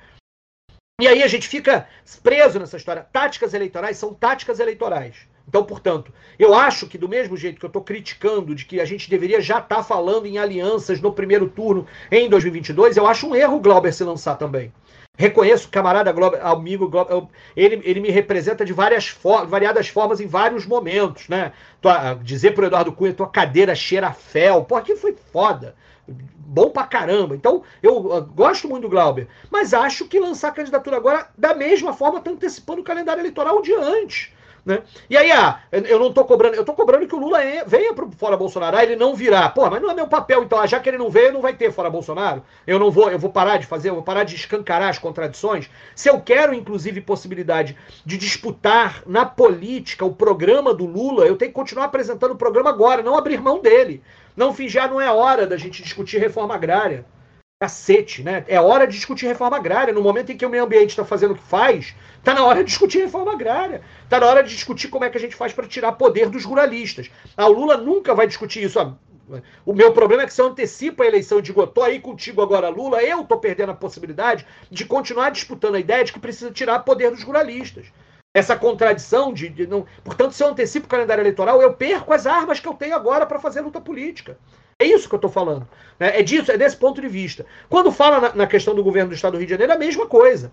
E aí a gente fica preso nessa história. Táticas eleitorais são táticas eleitorais. Então, portanto, eu acho que do mesmo jeito que eu estou criticando de que a gente deveria já estar tá falando em alianças no primeiro turno em 2022, eu acho um erro o Glauber se lançar também. Reconheço o camarada Glauber, amigo Glauber, ele, ele me representa de várias for, variadas formas em vários momentos, né? Tua, dizer pro Eduardo Cunha, tua cadeira cheira a fel, pô, aquilo foi foda. Bom pra caramba. Então, eu, eu gosto muito do Glauber, mas acho que lançar a candidatura agora, da mesma forma, está antecipando o calendário eleitoral de antes. Né? E aí, ah, eu não tô cobrando, eu tô cobrando que o Lula venha pro fora Bolsonaro, ah, ele não virá. Pô, mas não é meu papel, então, ah, já que ele não veio, não vai ter fora Bolsonaro. Eu não vou, eu vou parar de fazer, eu vou parar de escancarar as contradições. Se eu quero, inclusive, possibilidade de disputar na política o programa do Lula, eu tenho que continuar apresentando o programa agora, não abrir mão dele. Não fingir, ah, não é hora da gente discutir reforma agrária. Cacete, né? É hora de discutir reforma agrária. No momento em que o meio ambiente está fazendo o que faz, está na hora de discutir reforma agrária. Está na hora de discutir como é que a gente faz para tirar poder dos ruralistas. O Lula nunca vai discutir isso. O meu problema é que se eu antecipo a eleição e digo, aí contigo agora, Lula, eu tô perdendo a possibilidade de continuar disputando a ideia de que precisa tirar poder dos ruralistas. essa contradição de, de não. Portanto, se eu antecipo o calendário eleitoral, eu perco as armas que eu tenho agora para fazer luta política. É isso que eu estou falando. Né? É disso, é desse ponto de vista. Quando fala na, na, questão do governo do Estado do Rio de Janeiro, é a mesma coisa.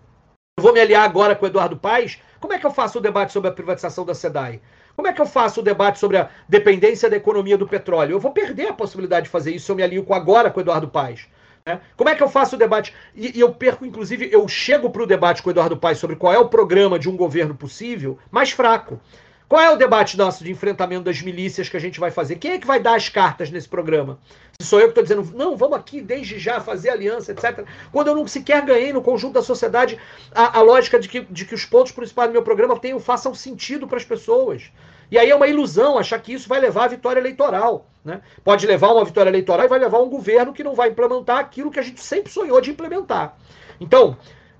Eu vou me aliar agora com o Eduardo Paes. Como é que eu faço o debate sobre a privatização da SEDAI? Como é que eu faço o debate sobre a dependência da economia do petróleo? Eu vou perder a possibilidade de fazer isso se eu me alio com agora com o Eduardo Paes. Né? Como é que eu faço o debate? E, e eu perco, inclusive, eu chego para o debate com o Eduardo Paes sobre qual é o programa de um governo possível mais fraco. Qual é o debate nosso de enfrentamento das milícias que a gente vai fazer? Quem é que vai dar as cartas nesse programa? Se sou eu que estou dizendo, não, vamos aqui desde já fazer aliança, etc. Quando eu não sequer ganhei no conjunto da sociedade a, a lógica de que, de que os pontos principais do meu programa tenham, façam sentido para as pessoas. E aí é uma ilusão achar que isso vai levar à vitória eleitoral. Né? Pode levar uma vitória eleitoral e vai levar um governo que não vai implementar aquilo que a gente sempre sonhou de implementar. Então,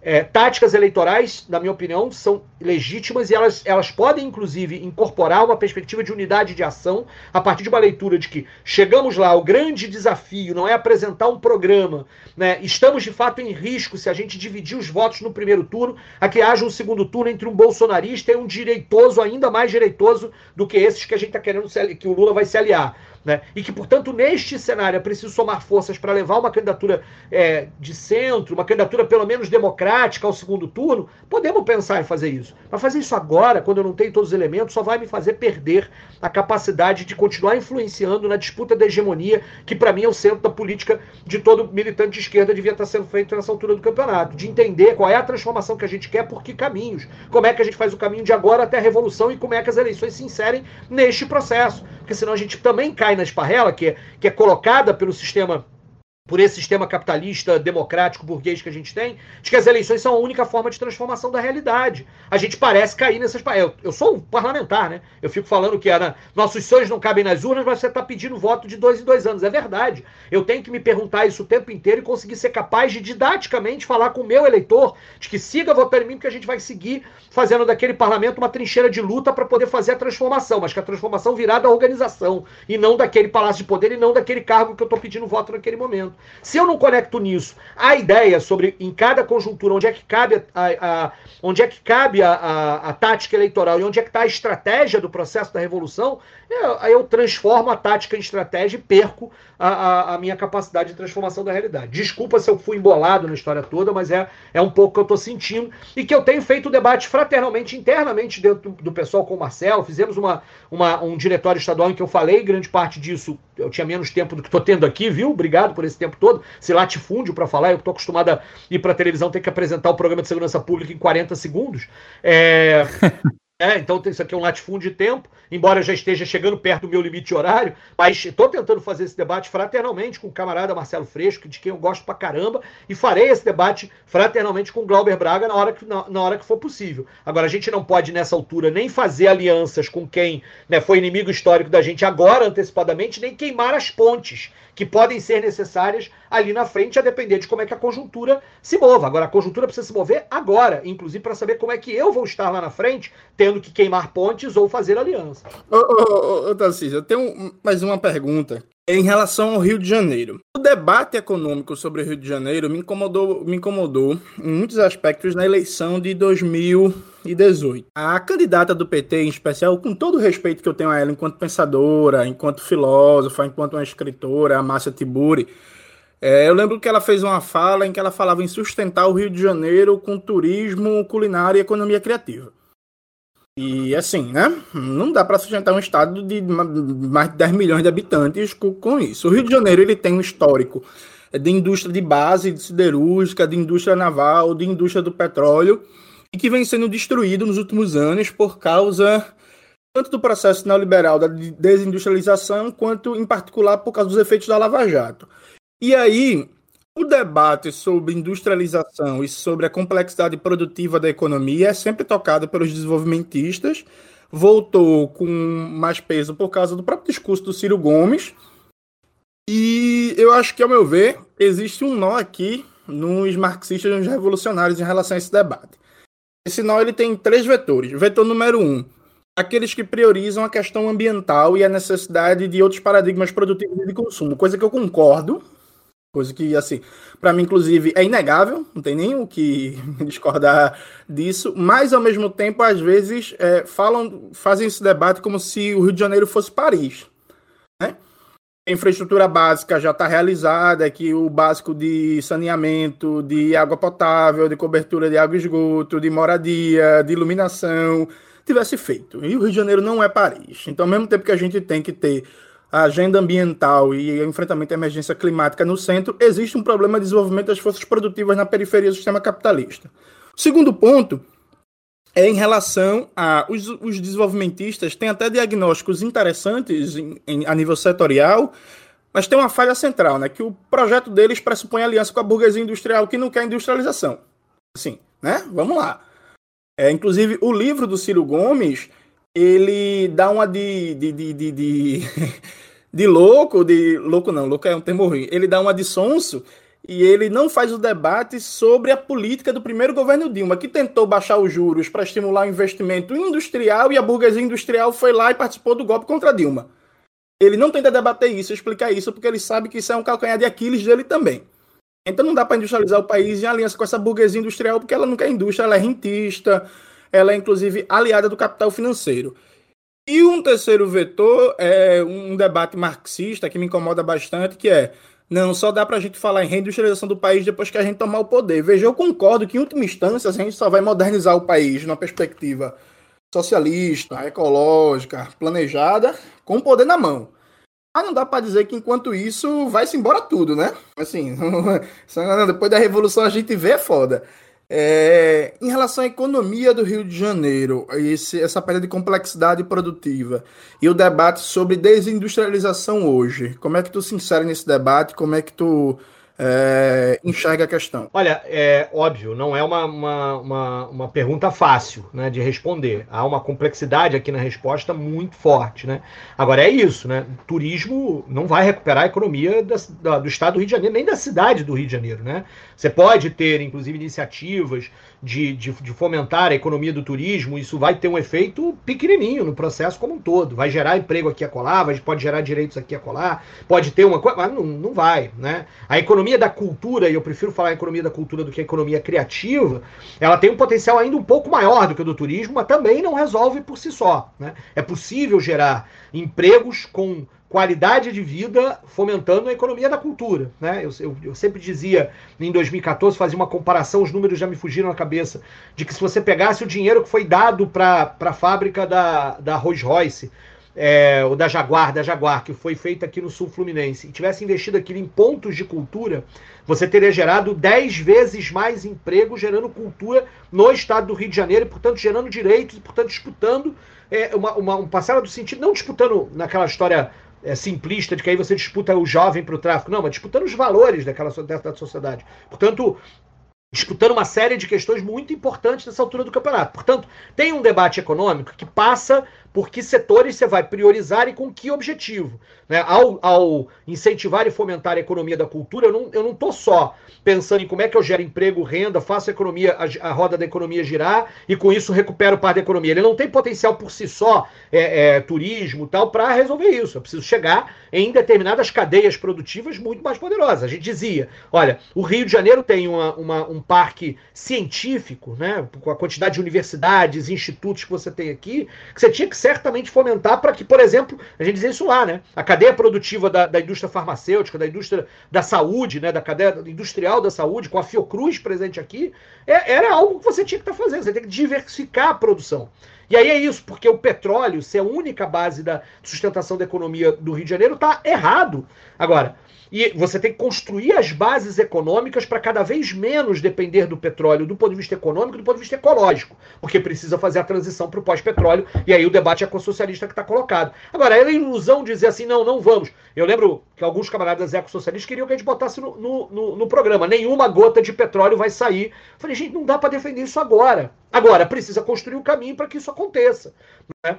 é, táticas eleitorais, na minha opinião, são legítimas e elas, elas podem, inclusive, incorporar uma perspectiva de unidade de ação a partir de uma leitura de que chegamos lá, o grande desafio não é apresentar um programa, né? estamos de fato em risco se a gente dividir os votos no primeiro turno, a que haja um segundo turno entre um bolsonarista e um direitoso ainda mais direitoso do que esses que a gente está querendo que o Lula vai se aliar. Né? E que, portanto, neste cenário é preciso somar forças para levar uma candidatura é, de centro, uma candidatura pelo menos democrática ao segundo turno, podemos pensar em fazer isso. Mas fazer isso agora, quando eu não tenho todos os elementos, só vai me fazer perder a capacidade de continuar influenciando na disputa da hegemonia, que para mim é o centro da política de todo militante de esquerda devia estar sendo feito nessa altura do campeonato. De entender qual é a transformação que a gente quer, por que caminhos, como é que a gente faz o caminho de agora até a revolução e como é que as eleições se inserem neste processo. Porque senão a gente também cai na esparrela, que é, que é colocada pelo sistema por esse sistema capitalista, democrático, burguês que a gente tem, de que as eleições são a única forma de transformação da realidade. A gente parece cair nessas. Eu, eu sou um parlamentar, né? Eu fico falando que era, nossos sonhos não cabem nas urnas, mas você está pedindo voto de dois em dois anos. É verdade. Eu tenho que me perguntar isso o tempo inteiro e conseguir ser capaz de didaticamente falar com o meu eleitor de que siga votando em mim, porque a gente vai seguir fazendo daquele parlamento uma trincheira de luta para poder fazer a transformação, mas que a transformação virá da organização e não daquele palácio de poder e não daquele cargo que eu estou pedindo voto naquele momento. Se eu não conecto nisso a ideia sobre em cada conjuntura onde é que cabe a, a onde é que cabe a, a, a, tática eleitoral e onde é que está a estratégia do processo da revolução, eu, eu transformo a tática em estratégia e perco a, a, minha capacidade de transformação da realidade. Desculpa se eu fui embolado na história toda, mas é, é um pouco que eu estou sentindo e que eu tenho feito o debate fraternalmente, internamente dentro do, do pessoal com o Marcelo. Fizemos uma, uma, um diretório estadual em que eu falei, grande parte disso eu tinha menos tempo do que estou tendo aqui, viu? Obrigado por esse tempo todo. Se latifúndio para falar, eu estou acostumado a ir para televisão, ter que apresentar o programa de segurança pública em 40 segundos. É... É, então isso aqui é um latifúndio de tempo, embora já esteja chegando perto do meu limite horário, mas estou tentando fazer esse debate fraternalmente com o camarada Marcelo Fresco, de quem eu gosto pra caramba, e farei esse debate fraternalmente com o Glauber Braga na hora que, na, na hora que for possível. Agora, a gente não pode, nessa altura, nem fazer alianças com quem né, foi inimigo histórico da gente agora, antecipadamente, nem queimar as pontes que podem ser necessárias ali na frente, a depender de como é que a conjuntura se mova. Agora, a conjuntura precisa se mover agora, inclusive para saber como é que eu vou estar lá na frente, tendo que queimar pontes ou fazer aliança. Ô, ô, ô, Tarcísio, eu tenho mais uma pergunta em relação ao Rio de Janeiro. O debate econômico sobre o Rio de Janeiro me incomodou, me incomodou em muitos aspectos na eleição de 2018. A candidata do PT, em especial, com todo o respeito que eu tenho a ela enquanto pensadora, enquanto filósofa, enquanto uma escritora, a Márcia Tiburi, é, eu lembro que ela fez uma fala em que ela falava em sustentar o Rio de Janeiro com turismo, culinária e economia criativa. E assim, né? Não dá para sustentar um estado de mais de 10 milhões de habitantes com, isso. O Rio de Janeiro ele tem um histórico de indústria de base, de siderúrgica, de indústria naval, de indústria do petróleo, e que vem sendo destruído nos últimos anos por causa tanto do processo neoliberal da desindustrialização, quanto, em particular, por causa dos efeitos da Lava Jato. E aí, o debate sobre industrialização e sobre a complexidade produtiva da economia é sempre tocado pelos desenvolvimentistas. Voltou com mais peso por causa do próprio discurso do Ciro Gomes. E eu acho que, ao meu ver, existe um nó aqui nos marxistas e nos revolucionários em relação a esse debate. Esse nó ele tem três vetores. Vetor número um, aqueles que priorizam a questão ambiental e a necessidade de outros paradigmas produtivos de consumo, coisa que eu concordo, Coisa que, assim, para mim, inclusive, é inegável, não tem nem o que discordar disso, mas, ao mesmo tempo, às vezes, é, falam, fazem esse debate como se o Rio de Janeiro fosse Paris. Infraestrutura básica já está realizada, que o básico de saneamento, de água potável, de cobertura de água e esgoto, de moradia, de iluminação, tivesse feito. E o Rio de Janeiro não é Paris. Então, ao mesmo tempo que a gente tem que ter a agenda ambiental e enfrentamento à emergência climática no centro, existe um problema de desenvolvimento das forças produtivas na periferia do sistema capitalista. Segundo ponto é em relação a os, os desenvolvimentistas têm até diagnósticos interessantes em, em, a nível setorial, mas tem uma falha central, né? Que o projeto deles pressupõe aliança com a burguesia industrial que não quer industrialização. Assim, né? Vamos lá. É, inclusive, o livro do Ciro Gomes, ele dá uma de, de, de, de, de, de louco, de louco não, louco é um termo ruim, ele dá uma de sonso e ele não faz o debate sobre a política do primeiro governo Dilma, que tentou baixar os juros para estimular o investimento industrial e a burguesia industrial foi lá e participou do golpe contra Dilma. Ele não tenta debater isso, explicar isso, porque ele sabe que isso é um calcanhar de Aquiles dele também. Então não dá para industrializar o país em aliança com essa burguesia industrial, porque ela não quer indústria, ela é rentista, ela é inclusive aliada do capital financeiro. E um terceiro vetor é um debate marxista que me incomoda bastante, que é não, só dá para a gente falar em reindustrialização do país depois que a gente tomar o poder. Veja, eu concordo que, em última instância, a gente só vai modernizar o país numa perspectiva socialista, ecológica, planejada, com o poder na mão. Mas não dá para dizer que enquanto isso vai-se embora tudo, né? Assim, depois da revolução a gente vê é foda. É, em relação à economia do Rio de Janeiro, esse, essa perda de complexidade produtiva e o debate sobre desindustrialização hoje, como é que tu se insere nesse debate? Como é que tu é, enxerga a questão? Olha, é óbvio, não é uma, uma, uma, uma, pergunta fácil né, de responder. Há uma complexidade aqui na resposta muito forte. Né? Agora, é isso, né? turismo não vai recuperar a economia da, da, do estado do Rio de Janeiro, nem da cidade do Rio de Janeiro. Né? Você pode ter, inclusive, iniciativas de, de, de, fomentar a economia do turismo, isso vai ter um efeito pequenininho no processo como um todo. Vai gerar emprego aqui a colar, pode gerar direitos aqui a colar, pode ter uma coisa, mas não, não vai. Né? A economia da cultura, e eu prefiro falar economia da cultura do que a economia criativa, ela tem um potencial ainda um pouco maior do que o do turismo, mas também não resolve por si só. Né? É possível gerar empregos com qualidade de vida fomentando a economia da cultura. Né? Eu, eu, eu, sempre dizia, em 2014, fazia uma comparação, os números já me fugiram na cabeça, de que se você pegasse o dinheiro que foi dado para a fábrica da, da Rolls Royce, é, ou da Jaguar, da Jaguar, que foi feita aqui no Sul Fluminense, e tivesse investido aquilo em pontos de cultura, você teria gerado 10 vezes mais emprego, gerando cultura no estado do Rio de Janeiro, e, portanto, gerando direitos, e, portanto, disputando é, uma, uma, um parcela do sentido, não disputando naquela história é, simplista de que aí você disputa o jovem para o tráfico. Não, mas disputando os valores daquela da sociedade. Portanto, disputando uma série de questões muito importantes nessa altura do campeonato. Portanto, tem um debate econômico que passa por que setores você vai priorizar e com que objetivo. Né? Ao, ao, incentivar e fomentar a economia da cultura, eu não estou só pensando em como é que eu gero emprego, renda, faço a, economia, a, a roda da economia girar e com isso recupero parte da economia. Ele não tem potencial por si só, é, é, turismo tal, para resolver isso. Eu preciso chegar em determinadas cadeias produtivas muito mais poderosas. A gente dizia, olha, o Rio de Janeiro tem uma, uma, um parque científico, né, com a quantidade de universidades, institutos que você tem aqui, que você tinha que certamente fomentar para que, por exemplo, a gente dizia isso lá, né? A cadeia produtiva da, da indústria farmacêutica, da indústria da saúde, né? Da cadeia industrial da saúde, com a Fiocruz presente aqui, é, era algo que você tinha que estar tá fazendo. Você tem que diversificar a produção. E aí é isso, porque o petróleo, ser a única base da sustentação da economia do Rio de Janeiro, está errado. Agora, e você tem que construir as bases econômicas para cada vez menos depender do petróleo do ponto de vista econômico do ponto de vista ecológico, porque precisa fazer a transição para o pós-petróleo, e aí o debate ecossocialista que está colocado. Agora, é ilusão dizer assim, não, não vamos. Eu lembro que alguns camaradas ecossocialistas queriam que a gente botasse no, no, no, no programa, nenhuma gota de petróleo vai sair. Falei, gente, não dá para defender isso agora. Agora, precisa construir um caminho para que isso aconteça. Né?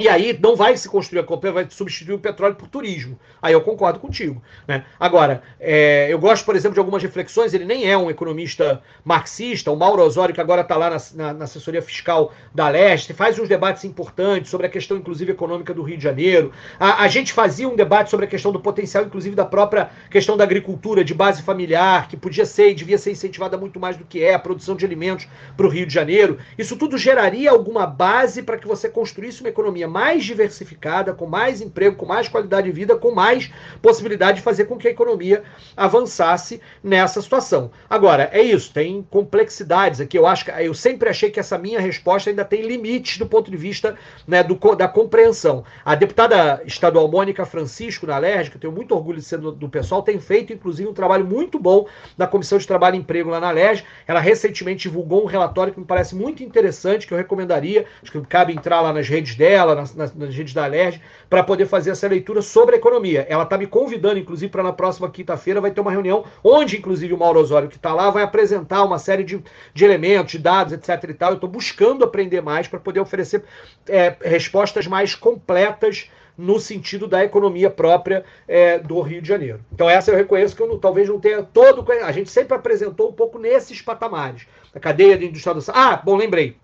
E aí não vai se construir a Copa, vai substituir o petróleo por turismo. Aí eu concordo contigo. Né? Agora, é, eu gosto, por exemplo, de algumas reflexões. Ele nem é um economista marxista. O Mauro Osório, que agora está lá na, na, na, assessoria fiscal da Leste, faz uns debates importantes sobre a questão, inclusive, econômica do Rio de Janeiro. A, a gente fazia um debate sobre a questão do potencial, inclusive, da própria questão da agricultura de base familiar, que podia ser e devia ser incentivada muito mais do que é, a produção de alimentos para o Rio de Janeiro. Isso tudo geraria alguma base para que você construísse uma economia mais diversificada, com mais emprego, com mais qualidade de vida, com mais possibilidade de fazer com que a economia avançasse nessa situação. Agora, é isso, tem complexidades aqui. Eu acho que eu sempre achei que essa minha resposta ainda tem limites do ponto de vista né, do, da compreensão. A deputada estadual Mônica Francisco, na LERJ, que eu tenho muito orgulho de ser do, do pessoal, tem feito, inclusive, um trabalho muito bom na Comissão de Trabalho e Emprego lá na LERJ. Ela recentemente divulgou um relatório que me parece muito interessante, que eu recomendaria, acho que cabe entrar lá nas redes dela, nas, nas redes da LERJ, para poder fazer essa leitura sobre a economia. Ela está me convidando, inclusive, para na próxima quinta-feira vai ter uma reunião onde, inclusive, o Mauro Osório, que está lá, vai apresentar uma série de, de elementos, de dados, etc. e tal. Eu estou buscando aprender mais para poder oferecer é, respostas mais completas no sentido da economia própria é, do Rio de Janeiro. Então, essa eu reconheço que eu não, talvez não tenha todo. A gente sempre apresentou um pouco nesses patamares. A cadeia de industrialização. Ah, bom, lembrei.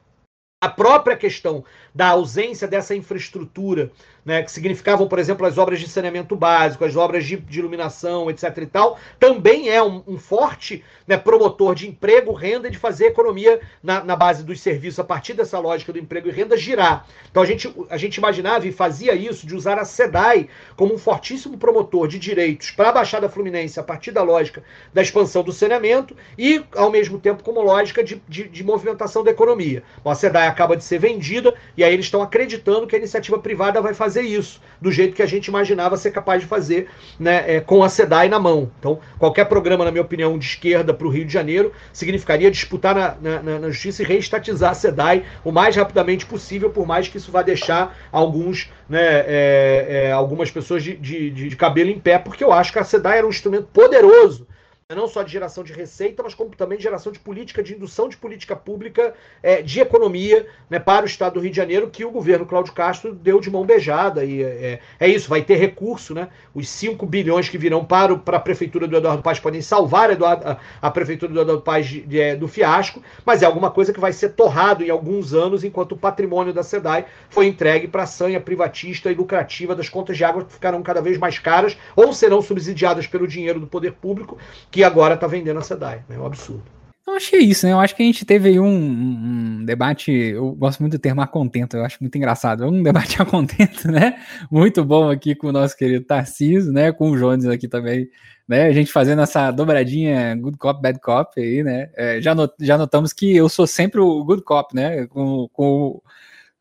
A própria questão da ausência dessa infraestrutura né, que significavam, por exemplo, as obras de saneamento básico, as obras de, de iluminação, etc. e tal, também é um, um forte né, promotor de emprego, renda e de fazer a economia na, na, base dos serviços, a partir dessa lógica do emprego e renda, girar. Então a gente, a gente imaginava e fazia isso de usar a SEDAI como um fortíssimo promotor de direitos para a Baixada Fluminense, a partir da lógica da expansão do saneamento e, ao mesmo tempo, como lógica de, de, de movimentação da economia. Bom, a SEDAI acaba de ser vendida e aí eles estão acreditando que a iniciativa privada vai fazer fazer isso do jeito que a gente imaginava ser capaz de fazer né, é, com a SEDAI na mão. Então, qualquer programa, na minha opinião, de esquerda para o Rio de Janeiro significaria disputar na, na, na, justiça e reestatizar a SEDAI o mais rapidamente possível, por mais que isso vá deixar alguns, né, é, é, algumas pessoas de, de, de cabelo em pé, porque eu acho que a SEDAI era um instrumento poderoso não só de geração de receita, mas como também de geração de política, de indução de política pública é, de economia né, para o estado do Rio de Janeiro, que o governo Cláudio Castro deu de mão beijada. E é, é isso, vai ter recurso, né? Os 5 bilhões que virão para, o, para a prefeitura do Eduardo Paz podem salvar Eduardo, a, a, prefeitura do Eduardo Paz de, de, é, do fiasco, mas é alguma coisa que vai ser torrado em alguns anos, enquanto o patrimônio da SEDAI foi entregue para a sanha privatista e lucrativa das contas de água que ficarão cada vez mais caras ou serão subsidiadas pelo dinheiro do poder público que agora está vendendo a SEDAI. É um absurdo. Eu que é isso, né? Eu acho que a gente teve aí um, um, debate. Eu gosto muito do termo a contento, eu acho muito engraçado. Um debate a contento, né? Muito bom aqui com o nosso querido Tarcísio, né? Com o Jones aqui também, né? A gente fazendo essa dobradinha good cop, bad cop aí, né? É, já, not, já notamos que eu sou sempre o good cop, né? Com, com,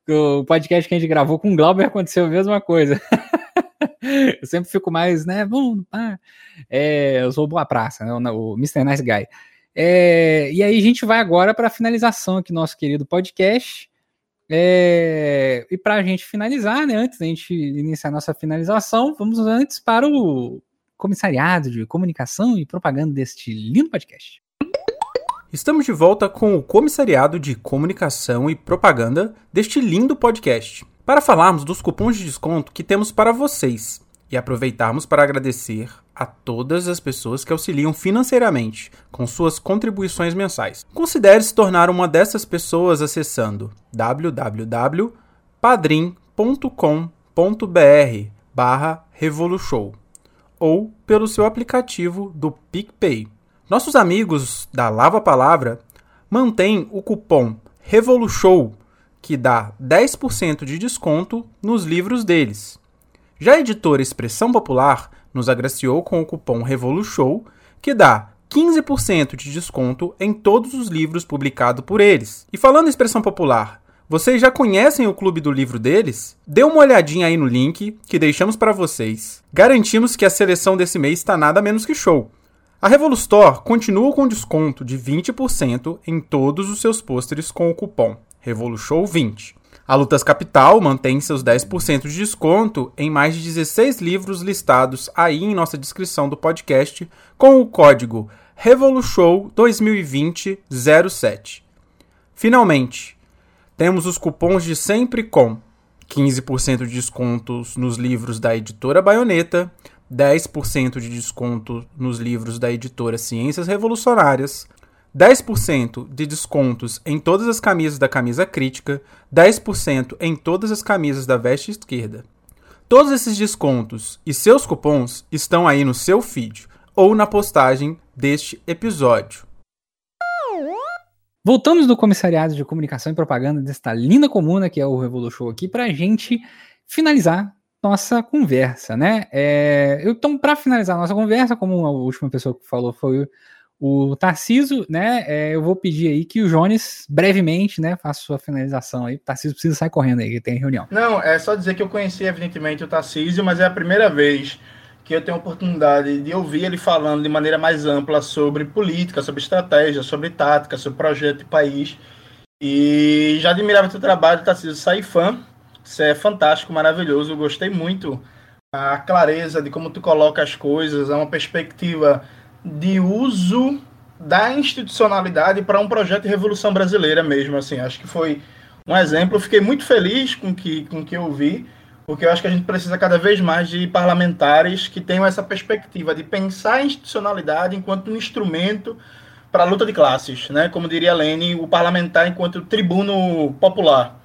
com o podcast que a gente gravou com o Glauber aconteceu a mesma coisa. eu sempre fico mais, né? Bom, ah, é, eu sou boa praça, né? O, Mr. Nice Guy. É, e aí a gente vai agora para a finalização aqui do nosso querido podcast. É, e para a gente finalizar, né, antes da gente iniciar nossa finalização, vamos antes para o comissariado de comunicação e propaganda deste lindo podcast. Estamos de volta com o comissariado de comunicação e propaganda deste lindo podcast para falarmos dos cupons de desconto que temos para vocês e aproveitarmos para agradecer a todas as pessoas que auxiliam financeiramente com suas contribuições mensais. Considere se tornar uma dessas pessoas acessando www.padrim.com.br barra Revolution ou pelo seu aplicativo do PicPay. Nossos amigos da Lava Palavra mantêm o cupom Revolution que dá 10% de desconto nos livros deles. Já a editora Expressão Popular nos agraciou com o cupom RevoluShow, que dá 15% de desconto em todos os livros publicados por eles. E falando em Expressão Popular, vocês já conhecem o clube do livro deles? Dê uma olhadinha aí no link que deixamos para vocês. Garantimos que a seleção desse mês está nada menos que show. A Revolustor continua com desconto de 20% em todos os seus pôsteres com o cupom Revolution 20. A Lutas Capital mantém seus 10% de desconto em mais de 16 livros listados aí em nossa descrição do podcast com o código Revolution 2020 07. Finalmente, temos os cupons de sempre com 15% de descontos nos livros da editora Baioneta, 10% de desconto nos livros da editora Ciências Revolucionárias, 10% de descontos em todas as camisas da camisa crítica, 10% em todas as camisas da veste esquerda. Todos esses descontos e seus cupons estão aí no seu feed ou na postagem deste episódio. Voltamos do Comissariado de Comunicação e Propaganda desta linda comuna que é o Revolution aqui para a gente finalizar nossa conversa, né? É, então, para finalizar nossa conversa, como a última pessoa que falou foi o Tarciso, né? É, eu vou pedir aí que o Jones, brevemente, né, faça sua finalização aí. O Tarciso precisa sair correndo aí, que tem reunião. Não, é só dizer que eu conheci, evidentemente, o Tarciso, mas é a primeira vez que eu tenho a oportunidade de ouvir ele falando de maneira mais ampla sobre política, sobre estratégia, sobre tática, sobre projeto de país. E já admirava o teu trabalho, Tarcísio, saí fã. Isso é fantástico, maravilhoso. Eu gostei muito a clareza de como tu coloca as coisas, é uma perspectiva de uso da institucionalidade para um projeto de revolução brasileira mesmo, assim, acho que foi um exemplo. Fiquei muito feliz com que, com que eu vi, porque eu acho que a gente precisa cada vez mais de parlamentares que tenham essa perspectiva de pensar a institucionalidade enquanto um instrumento para a luta de classes, né? Como diria Lene, o parlamentar enquanto tribuno popular.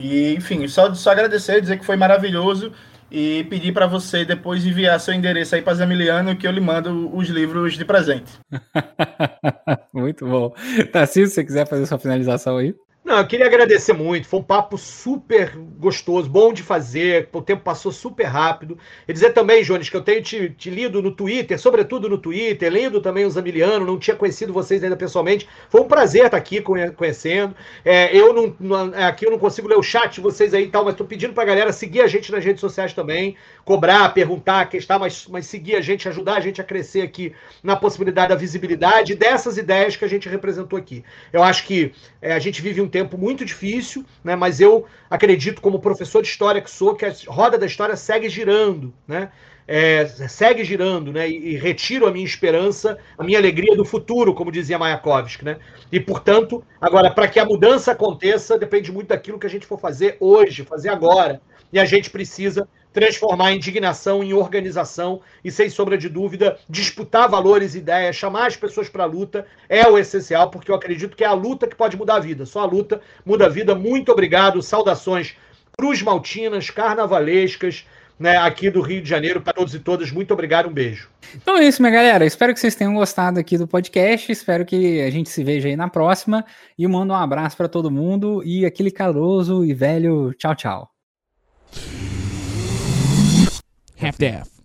E, enfim, só, só agradecer, dizer que foi maravilhoso e pedir para você depois enviar seu endereço aí para Zamiliano que eu lhe mando os livros de presente. Muito bom. Tarcísio, se você quiser fazer sua finalização aí. Não, eu queria agradecer muito. Foi um papo super gostoso, bom de fazer. O tempo passou super rápido. E dizer também, Jones, que eu tenho te, te lido no Twitter, sobretudo no Twitter, lendo também o Zamiliano, não tinha conhecido vocês ainda pessoalmente. Foi um prazer estar aqui conhecendo. É, eu não, não, é, aqui eu não consigo ler o chat de vocês aí e tal, mas estou pedindo para a galera seguir a gente nas redes sociais também, cobrar, perguntar, questão, mas, mas seguir a gente, ajudar a gente a crescer aqui na possibilidade da visibilidade dessas ideias que a gente representou aqui. Eu acho que é, a gente vive um tempo tempo muito difícil, né? mas eu acredito, como professor de história que sou, que a roda da história segue girando, né? É, segue girando, né? E, e, retiro a minha esperança, a minha alegria do futuro, como dizia Mayakovsky, né? E, portanto, agora, para que a mudança aconteça, depende muito daquilo que a gente for fazer hoje, fazer agora. E a gente precisa transformar indignação em organização e, sem sombra de dúvida, disputar valores e ideias, chamar as pessoas para a luta é o essencial, porque eu acredito que é a luta que pode mudar a vida. Só a luta muda a vida. Muito obrigado. Saudações Cruz Maltinas, carnavalescas. Né, aqui do Rio de Janeiro, para todos e todas. Muito obrigado, um beijo. Então é isso, minha galera. Espero que vocês tenham gostado aqui do podcast. Espero que a gente se veja aí na próxima. E mando um abraço para todo mundo e aquele caloroso e velho tchau, tchau. half to.